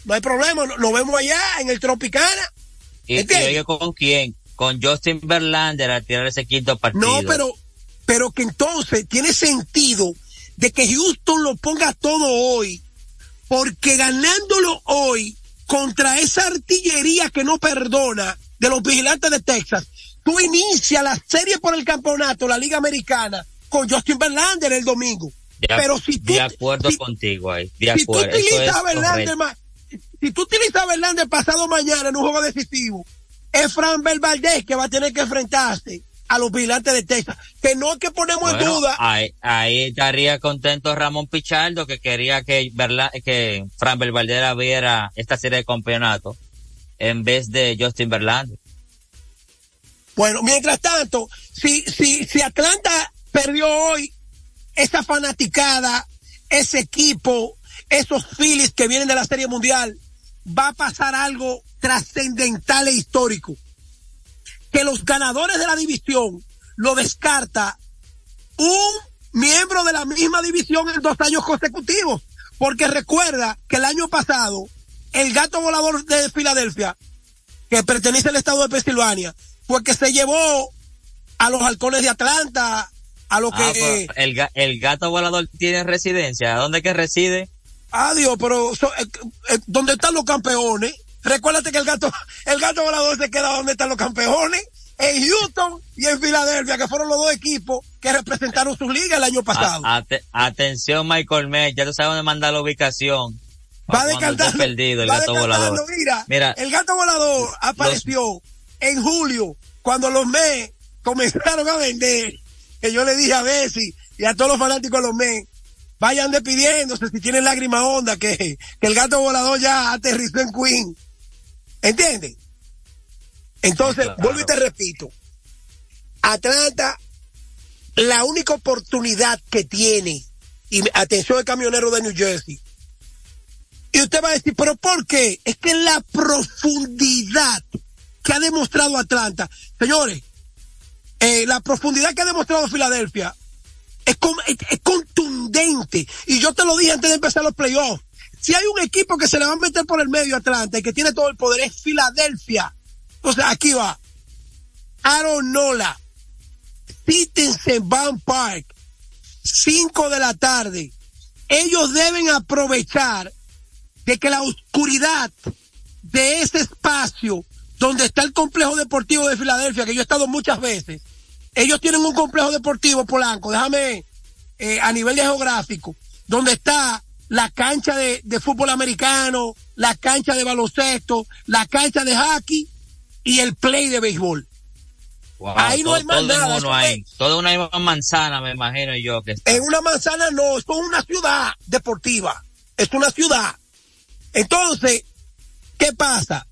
no hay problema, no- nos vemos allá en el Tropicana. Y, y ¿Entiendes? oye, ¿con quién? Con Justin Verlander a tirar ese quinto partido. No, pero, pero que entonces tiene sentido de que Houston lo ponga todo hoy, porque ganándolo hoy contra esa artillería que no perdona de los vigilantes de Texas, tú inicias la serie por el campeonato, la Liga Americana, con Justin Verlander el domingo. De, pero si tú, de acuerdo si- contigo ahí. De si tú acuerdo. Utilizas Verlander, ma- si tú utilizas a Verlander pasado mañana en un juego decisivo, es Fran Valdez que va a tener que enfrentarse a los vigilantes de Texas. Que no es que ponemos en duda. ahí, ahí estaría contento Ramón Pichardo que quería que Verla, que Fran Belvaldera viera esta serie de campeonato en vez de Justin Verlander. Bueno, mientras tanto, si, si, si Atlanta perdió hoy, esa fanaticada, ese equipo, esos Phillies que vienen de la Serie Mundial, va a pasar algo trascendental e histórico. Que los ganadores de la división lo descarta un miembro de la misma división en dos años consecutivos. Porque recuerda que el año pasado el gato volador de Filadelfia, que pertenece al estado de Pensilvania, fue que se llevó a los halcones de Atlanta, a lo Ah, que... el, ga- el gato volador tiene residencia. ¿Dónde que reside? Adiós, pero so- eh, eh, ¿dónde están los campeones? Recuérdate que el gato, el gato volador se queda donde están los campeones, en Houston y en Filadelfia, que fueron los dos equipos que representaron sus ligas el año pasado. A- atención, Michael May, ya tú sabes dónde mandar la ubicación. va descartando, perdido el va gato volador. Mira, Mira, el gato volador apareció en julio, cuando los Mets comenzaron a vender, que yo le dije a Bessie y a todos los fanáticos de los Mets, vayan despidiéndose si tienen lágrima honda, que, que el gato volador ya aterrizó en Queen. ¿Entiendes? Entonces, Claro. vuelvo y te repito. Atlanta, la única oportunidad que tiene, y atención el camionero de New Jersey, y usted va a decir, pero ¿por qué? Es que la profundidad que ha demostrado Atlanta, señores, eh, la profundidad que ha demostrado Filadelfia es, con- es- es contundente. Y yo te lo dije antes de empezar los playoffs. Si hay un equipo que se le va a meter por el medio Atlanta y que tiene todo el poder, es Filadelfia. Sea, aquí va. Aaron Nola. Citizen Van Park. 5 de la tarde. Ellos deben aprovechar de que la oscuridad de ese espacio donde está el complejo deportivo de Filadelfia, que yo he estado muchas veces, ellos tienen un complejo deportivo polanco, déjame, eh, a nivel de geográfico, donde está la cancha de, de fútbol americano, la cancha de baloncesto, la cancha de hockey y el play de béisbol. wow, ahí no todo, hay más todo nada, uno. Todo una misma manzana, me imagino yo que está. En una manzana no, esto es una ciudad deportiva. Es una ciudad. Entonces, ¿qué pasa?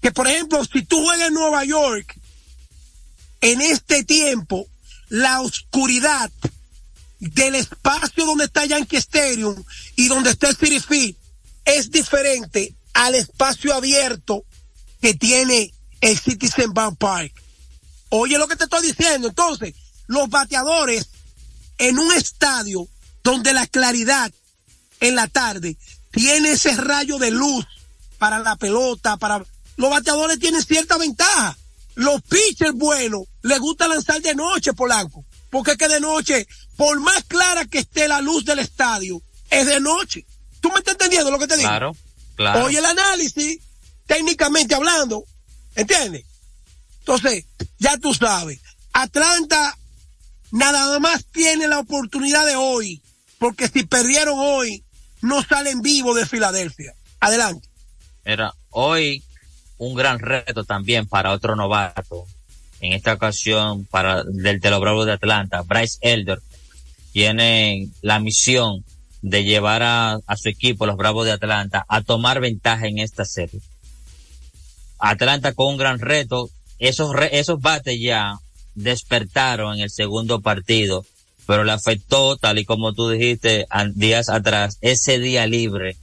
Que por ejemplo, si tú juegas en Nueva York, en este tiempo, la oscuridad del espacio donde está Yankee Stadium y donde está el City Field es diferente al espacio abierto que tiene el Citizen Bank Park. Oye lo que te estoy diciendo. Entonces, los bateadores en un estadio donde la claridad en la tarde tiene ese rayo de luz para la pelota, para los bateadores tienen cierta ventaja. Los pitchers buenos les gusta lanzar de noche, Polanco, porque es que de noche, por más clara que esté la luz del estadio, es de noche. ¿Tú me estás entendiendo lo que te digo? Claro, claro. Oye el análisis, técnicamente hablando, ¿entiendes? Entonces, ya tú sabes, Atlanta nada más tiene la oportunidad de hoy, porque si perdieron hoy, no salen vivos de Filadelfia. Adelante. Era hoy un gran reto también para otro novato. En esta ocasión, para del de los Bravos de Atlanta, Bryce Elder tiene la misión de llevar a, a su equipo, los Bravos de Atlanta, a tomar ventaja en esta serie. Atlanta con un gran reto. Esos, re- esos bates ya despertaron en el segundo partido, pero le afectó, tal y como tú dijiste días atrás, ese día libre.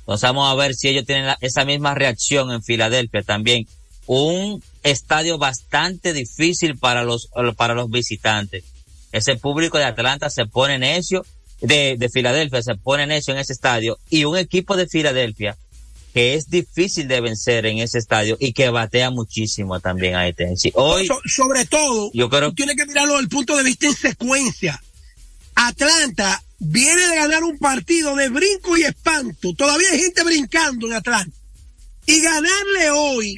Entonces vamos a ver si ellos tienen esa misma reacción en Filadelfia también. Un estadio bastante difícil para los, para los visitantes. Ese público de Atlanta se pone necio, de, de Filadelfia se pone necio en ese estadio y un equipo de Filadelfia que es difícil de vencer en ese estadio y que batea muchísimo también a Tennessee. Hoy, So- sobre todo, yo creo tú tienes que mirarlo desde el punto de vista en secuencia. Atlanta viene de ganar un partido de brinco y espanto. Todavía hay gente brincando en Atlanta. Y ganarle hoy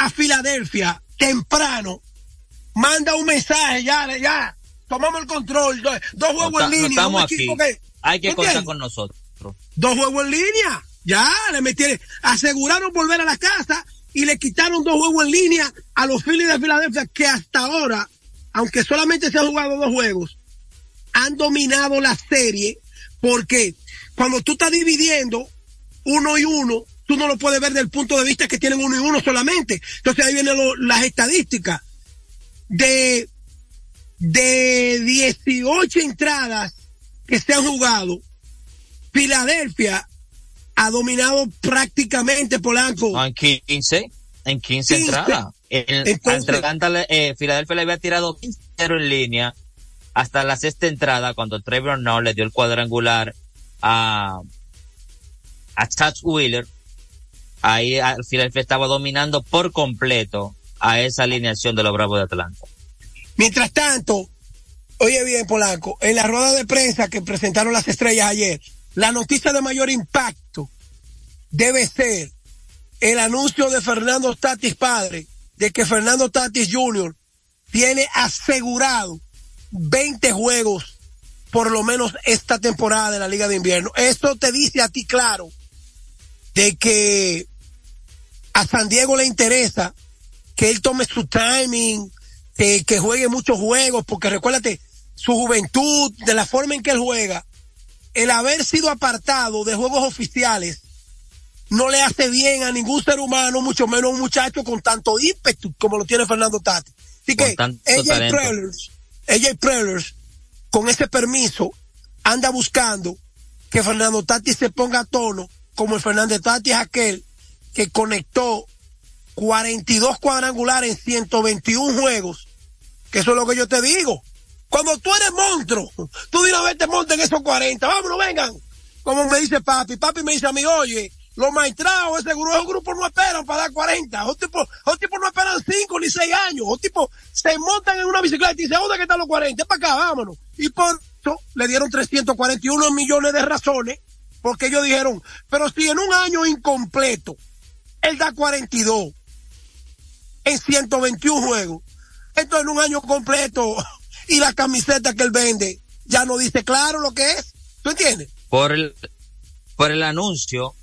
a Filadelfia temprano manda un mensaje, ya, ya, tomamos el control, dos, dos juegos en no línea, estamos aquí. que, Hay que ¿tú contar con nosotros. dos juegos en línea. Ya, le metieron, aseguraron volver a la casa y le quitaron dos juegos en línea a los Phillies de Filadelfia que hasta ahora, aunque solamente se han jugado dos juegos, han dominado la serie porque cuando tú estás dividiendo uno y uno, tú no lo puedes ver del punto de vista que tienen uno y uno solamente. Entonces ahí vienen lo- las estadísticas de, de 18 entradas que se han jugado, Filadelfia ha dominado prácticamente Polanco. En 15, en 15, 15. entradas. El, Entonces- Atlanta eh, Filadelfia le había tirado 15-0 en línea hasta la sexta entrada cuando Trevor No le dio el cuadrangular a, a Chad Wheeler ahí al Filadelfia estaba dominando por completo a esa alineación de los Bravos de Atlanta. Mientras tanto, oye bien, Polanco, en la rueda de prensa que presentaron las estrellas ayer, la noticia de mayor impacto debe ser el anuncio de Fernando Tatis padre de que Fernando Tatis Jr. tiene asegurado 20 juegos por lo menos esta temporada de la Liga de Invierno. Esto te dice a ti claro de que a San Diego le interesa que él tome su timing, que, que juegue muchos juegos, porque recuérdate, su juventud, de la forma en que él juega, el haber sido apartado de juegos oficiales no le hace bien a ningún ser humano, mucho menos a un muchacho con tanto ímpetu como lo tiene Fernando Tati. Así que AJ Prellers, AJ Prellers, con ese permiso, anda buscando que Fernando Tati se ponga a tono, como el Fernando Tati es aquel que conectó 42 cuadrangulares en 121 juegos, que eso es lo que yo te digo. Cuando tú eres monstruo, tú de una vez te montas en esos 40, vámonos, vengan. Como me dice papi, papi me dice a mí, oye, los maestrados, ese grupo, esos grupos no esperan para dar 40. Los tipos, los tipos no esperan 5 ni 6 años. Los tipos se montan en una bicicleta y dicen, ¿dónde que están los 40? Para acá, vámonos. Y por eso le dieron 341 millones de razones, porque ellos dijeron, pero si en un año incompleto, él da 42 en 121 juegos, entonces en un año completo y la camiseta que él vende ya no dice claro lo que es. ¿Tú entiendes? Por el, por el anuncio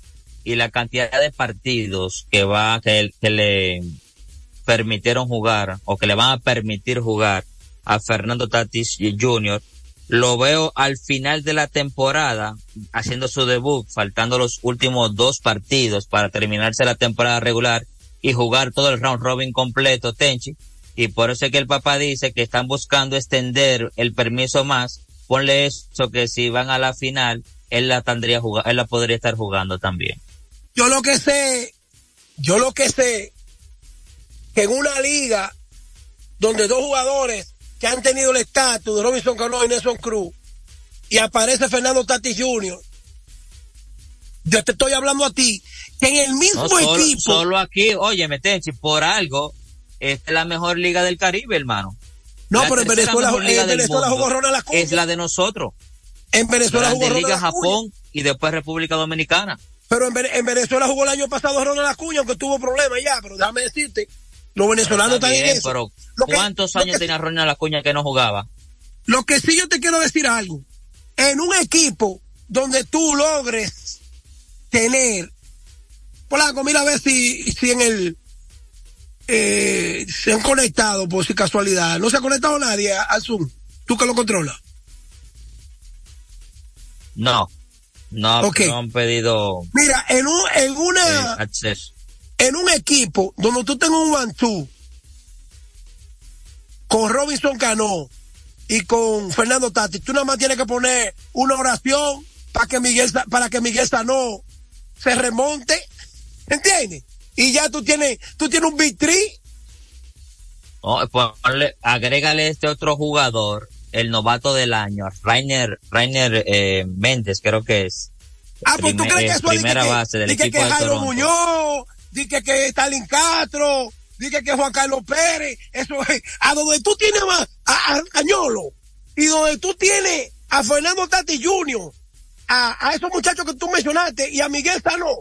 y la cantidad de partidos que va que, que le permitieron jugar o que le van a permitir jugar a Fernando Tatis Jr. Lo veo al final de la temporada haciendo su debut, faltando los últimos dos partidos para terminarse la temporada regular y jugar todo el round robin completo, Tenchi. Y por eso es que el papá dice que están buscando extender el permiso más. Ponle eso que si van a la final, él la tendría él la podría estar jugando también. Yo lo que sé, yo lo que sé, que en una liga donde dos jugadores que han tenido el estatus de Robinson Cano y Nelson Cruz, y aparece Fernando Tatis Jr., yo te estoy hablando a ti, que en el mismo solo, equipo. Solo aquí, oye, Metenchi, por algo, esta es la mejor liga del Caribe, hermano. No, pero en Venezuela, en Venezuela jugó Ronald Acuña. Es la de nosotros. En Venezuela jugó Ronald Liga Japón y después República Dominicana. Pero en, en, Venezuela jugó el año pasado Ronald Acuña, aunque tuvo problemas ya, pero déjame decirte, los venezolanos están en eso. Pero ¿cuántos años que, tenía Ronald Acuña que no jugaba? Lo que sí yo te quiero decir algo. En un equipo donde tú logres tener, Polanco, mira a ver si, si en el, eh, se han conectado por si casualidad. No se ha conectado nadie al Zoom. ¿Tú que lo controlas? No. No, okay. no han pedido. Mira, en un, en una. Eh, acceso. En un equipo donde tú tengas un one con Robinson Cano y con Fernando Tati, tú nada más tienes que poner una oración para que Miguel, para que Miguel Sanó se remonte. ¿Entiendes? Y ya tú tienes, tú tienes un vitri. Oh, ponle, agrégale este otro jugador el novato del año, Rainer, Rainer eh, Méndez, creo que es. Ah, pues tú crees que eso primera que, base del que, equipo pues, que de. Muñoz, dice que Stalin Castro, dice que Juan Carlos Pérez, eso es, a donde tú tienes a, a, a Cañolo, y donde tú tienes a Fernando Tati Jr., a, a esos muchachos que tú mencionaste, y a Miguel Sano,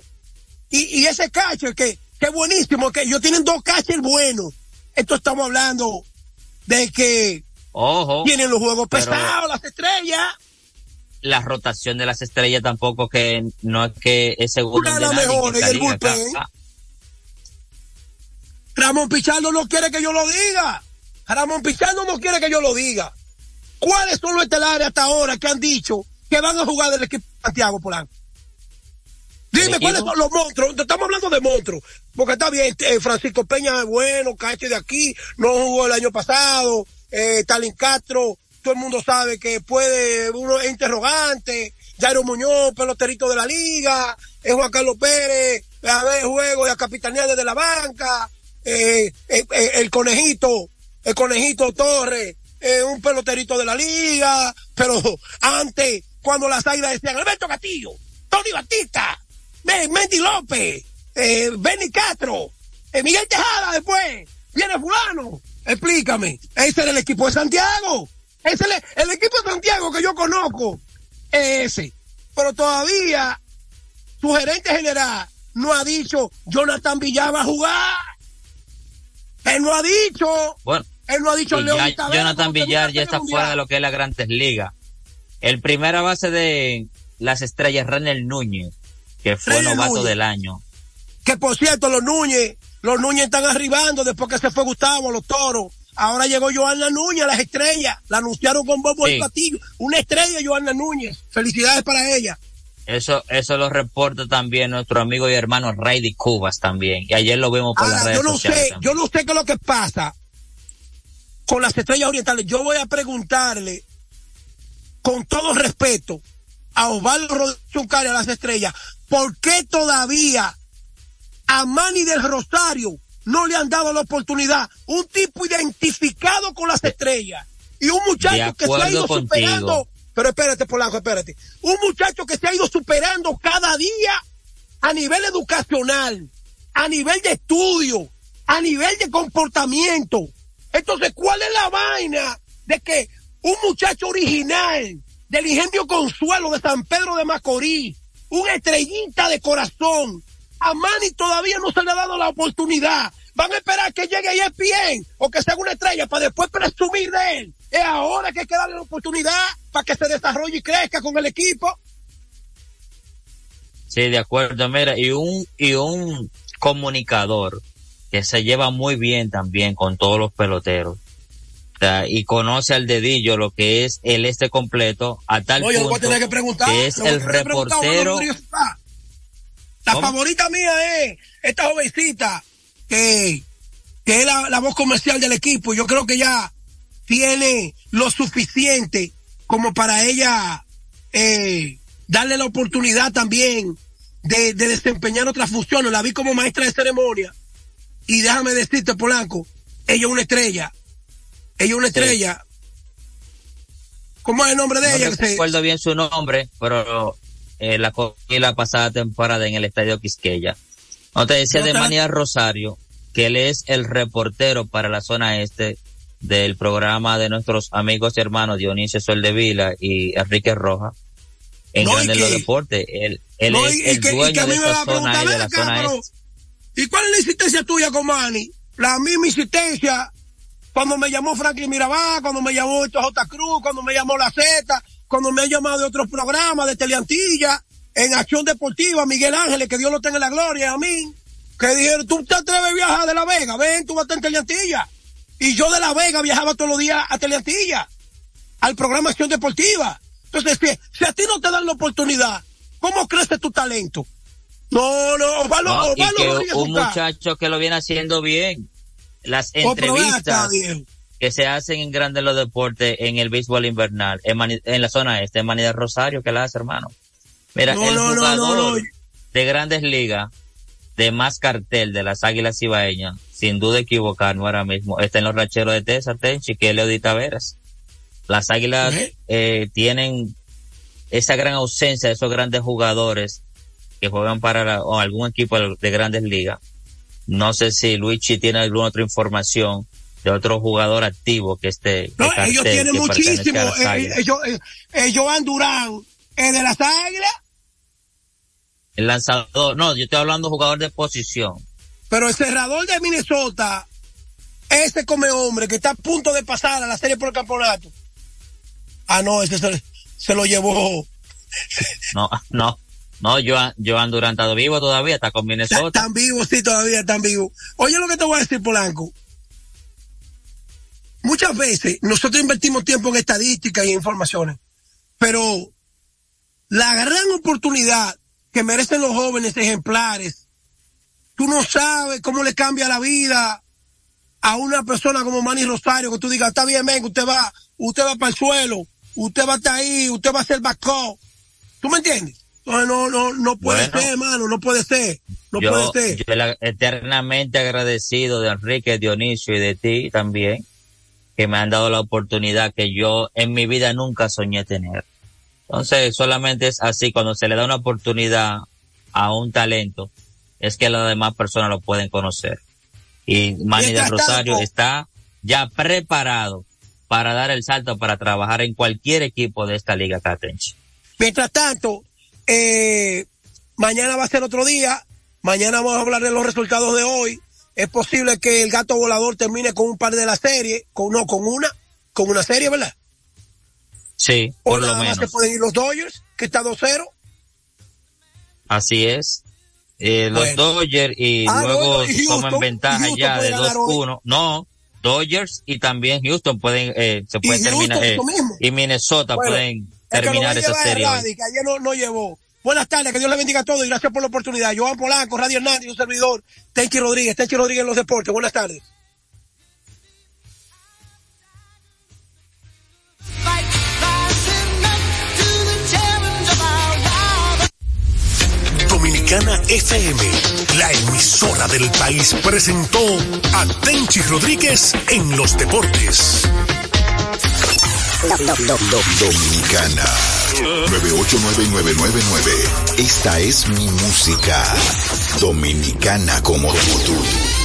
y, y ese catcher que, que buenísimo, que ellos tienen dos catchers buenos. Esto estamos hablando de que Ojo. tienen los juegos pesados, las estrellas. La rotación de las estrellas tampoco que no es que es seguro. Una de las mejores, bullpen. Ramón Pichardo no quiere que yo lo diga. Ramón Pichardo no quiere que yo lo diga. ¿Cuáles son los estelares hasta ahora que han dicho que van a jugar del equipo de Santiago Polanco? Dime, ¿cuáles son los monstruos? Estamos hablando de monstruos. Porque está bien, eh, Francisco Peña es bueno, cache de aquí, no jugó el año pasado, eh, Talín Castro, todo el mundo sabe que puede, uno es interrogante, Jairo Muñoz, peloterito de la liga, es Juan Carlos Pérez, a ver juego y a capitanear desde la banca, eh, el conejito, el conejito Torres, un peloterito de la liga, pero antes, cuando las águilas decían, Alberto Castillo, Tony Batista, Mendy López, eh, Benny Castro, eh, Miguel Tejada después, viene fulano. Explícame, ese era el equipo de Santiago. Ese es el, el equipo de Santiago que yo conozco. Ese. Pero todavía su gerente general no ha dicho Jonathan Villar va a jugar. Él no ha dicho. Bueno, él no ha dicho y León ya Taveras Jonathan Villar ya está fuera de lo que es la Grandes Liga. El primera base de las estrellas, Renel Núñez, que fue Renel novato Núñez. del año. Que por cierto, los Núñez, los Núñez están arribando después que se fue Gustavo, los toros. Ahora llegó Joana Núñez, las estrellas. La anunciaron con bombo y Sí. platillo. Una estrella, Joana Núñez. Felicidades para ella. Eso, eso lo reporta también nuestro amigo y hermano Raidy Cubas también. Y ayer lo vimos por las Ahora, redes yo no sociales sé, también. yo no sé qué es lo que pasa con las estrellas orientales. Yo voy a preguntarle, con todo respeto, a Osvaldo Rodríguez a las estrellas, ¿por qué todavía a Manny del Rosario no le han dado la oportunidad? Un tipo identificado con las estrellas y un De muchacho que se ha ido contigo. superando. Pero espérate, Polanco, espérate. Un muchacho que se ha ido superando cada día a nivel educacional, a nivel de estudio, a nivel de comportamiento. Entonces, ¿cuál es la vaina de que un muchacho original del ingenio Consuelo de San Pedro de Macorís, un estrellita de corazón, a Manny todavía no se le ha dado la oportunidad? Van a esperar que llegue a ESPN o que sea una estrella para después presumir de él. Es ahora que hay que darle la oportunidad para que se desarrolle y crezca con el equipo. Sí, de acuerdo, mira, y un, y un comunicador que se lleva muy bien también con todos los peloteros. Y conoce al dedillo lo que es el este completo a tal voy a punto tener que preguntar. que es el reportero. La ¿Cómo? favorita mía es esta jovencita que, que es la, la voz comercial del equipo. Yo creo que ya tiene lo suficiente como para ella eh, darle la oportunidad también de, de desempeñar otras funciones. La vi como maestra de ceremonia. Y déjame decirte, Polanco, ella es una estrella. Ella es una estrella. ¿Cómo es el nombre de no ella? Se- recuerdo bien su nombre, pero eh, la cogí la pasada temporada en el Estadio Quisqueya. No te decía No de Manía Rosario, que él es el reportero para la zona este del programa de nuestros amigos y hermanos Dionisio Soldevila y Enrique Roja en No, y Grandes los Deportes. Él, él No, es y- y el que- y dueño que a mí de me esa zona ahí de "Ven la zona este. ¿Y cuál es la insistencia tuya con Manny? La misma insistencia cuando me llamó Franklin Mirabal, cuando me llamó J. Cruz, cuando me llamó La Z, cuando me han llamado de otros programas de Teleantilla, en Acción Deportiva, Miguel Ángeles, que Dios lo tenga en la gloria, a mí, que dijeron, tú te atreves a viajar de La Vega, ven, tú vas a estar en Teleantilla. Y yo de La Vega viajaba todos los días a Teleantilla, al programa Acción Deportiva. Entonces, si, si a ti no te dan la oportunidad, ¿cómo crece tu talento? No, no, Osvaldo, No, y Osvaldo que un muchacho que lo viene haciendo bien. Las Oh, entrevistas que se hacen en Grandes los Deportes en el béisbol invernal, en, Mani- en la zona este, en Manida Rosario, que la hace, hermano. Mira, No, el no, jugador de Grandes Ligas, de más cartel de las Águilas Ibaeñas, sin duda equivocarme ahora mismo, está en los racheros de Tesa, Tenchi, que es Leody Taveras. Las Águilas ¿Eh? eh, tienen esa gran ausencia de esos grandes jugadores que juegan para la- o algún equipo de de grandes ligas. No sé si Luigi tiene alguna otra información de otro jugador activo que esté. de No, ellos tienen muchísimo. Eh, ellos, eh, Joan Durán, es de las águilas, El lanzador, no, yo estoy hablando de jugador de posición. Pero el cerrador de Minnesota, ese come hombre que está a punto de pasar a la serie por el campeonato. Ah, no, ese se, se lo llevó. No, no, no, Joan, Joan Durant está vivo todavía, está con Minnesota. Están vivos, sí, todavía están vivos. Oye lo que te voy a decir, Polanco. Muchas veces nosotros invertimos tiempo en estadísticas y en informaciones, pero la gran oportunidad que merecen los jóvenes ejemplares, tú no sabes cómo le cambia la vida a una persona como Manny Rosario, que tú digas, está bien, venga, usted va, usted va para el suelo, usted va a estar ahí, usted va a ser backup. ¿Tú me entiendes? Entonces, no, no, no puede Bueno. ser, hermano, no puede ser, no yo, puede ser. yo la- eternamente agradecido de Enrique, Dionisio y de ti también, que me han dado la oportunidad que yo en mi vida nunca soñé tener. Entonces, solamente es así, cuando se le da una oportunidad a un talento, es que las demás personas lo pueden conocer. Y Manny del Rosario está ya preparado para dar el salto para trabajar en cualquier equipo de esta liga Catenchi. Mientras tanto, eh, mañana va a ser otro día. Mañana vamos a hablar de los resultados de hoy. Es posible que el gato volador termine con un par de la serie, con no, con una, con una serie, ¿verdad? Sí, O por lo nada más menos. se pueden ir los Dodgers, que está 2-0. Así es. Eh, los Bueno. Dodgers y Ah, luego bueno, y toman Houston, ventaja y Houston ya de ganar hoy. 2-1. No, Dodgers y también Houston pueden, eh, se Y puede Houston, terminar, eh, y Minnesota Bueno, pueden terminar esa serie. que ayer no, no llevó. Buenas tardes, que Dios le bendiga a todos y gracias por la oportunidad. Joan Polanco, Radio Hernández un servidor, Tenchi Rodríguez, Tenchi Rodríguez en los deportes. Buenas tardes. Dominicana FM, la emisora del país, presentó a Tenchi Rodríguez en los deportes. Dominicana 989999. Esta es mi música. Dominicana como tú.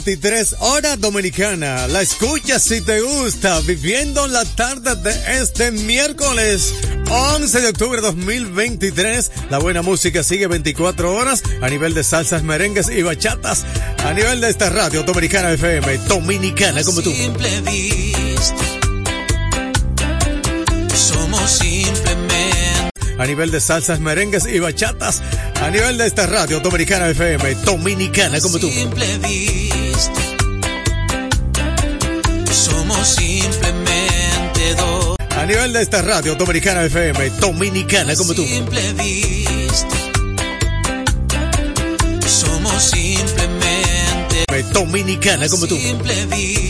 22-23 hora dominicana. La escuchas si te gusta, viviendo la tarde de este miércoles 11 de octubre 2023. La buena música sigue 24 horas a nivel de salsas, merengues y bachatas. A nivel de esta radio dominicana FM, dominicana como tú. Simple vista. Somos simplemente. A nivel de salsas, merengues y bachatas. A nivel de esta radio dominicana FM, dominicana como tú. Simple vista. Nivel de esta radio dominicana FM, dominicana como tú. Simple vista. Somos simplemente. Dominicana como tú. Simple vista.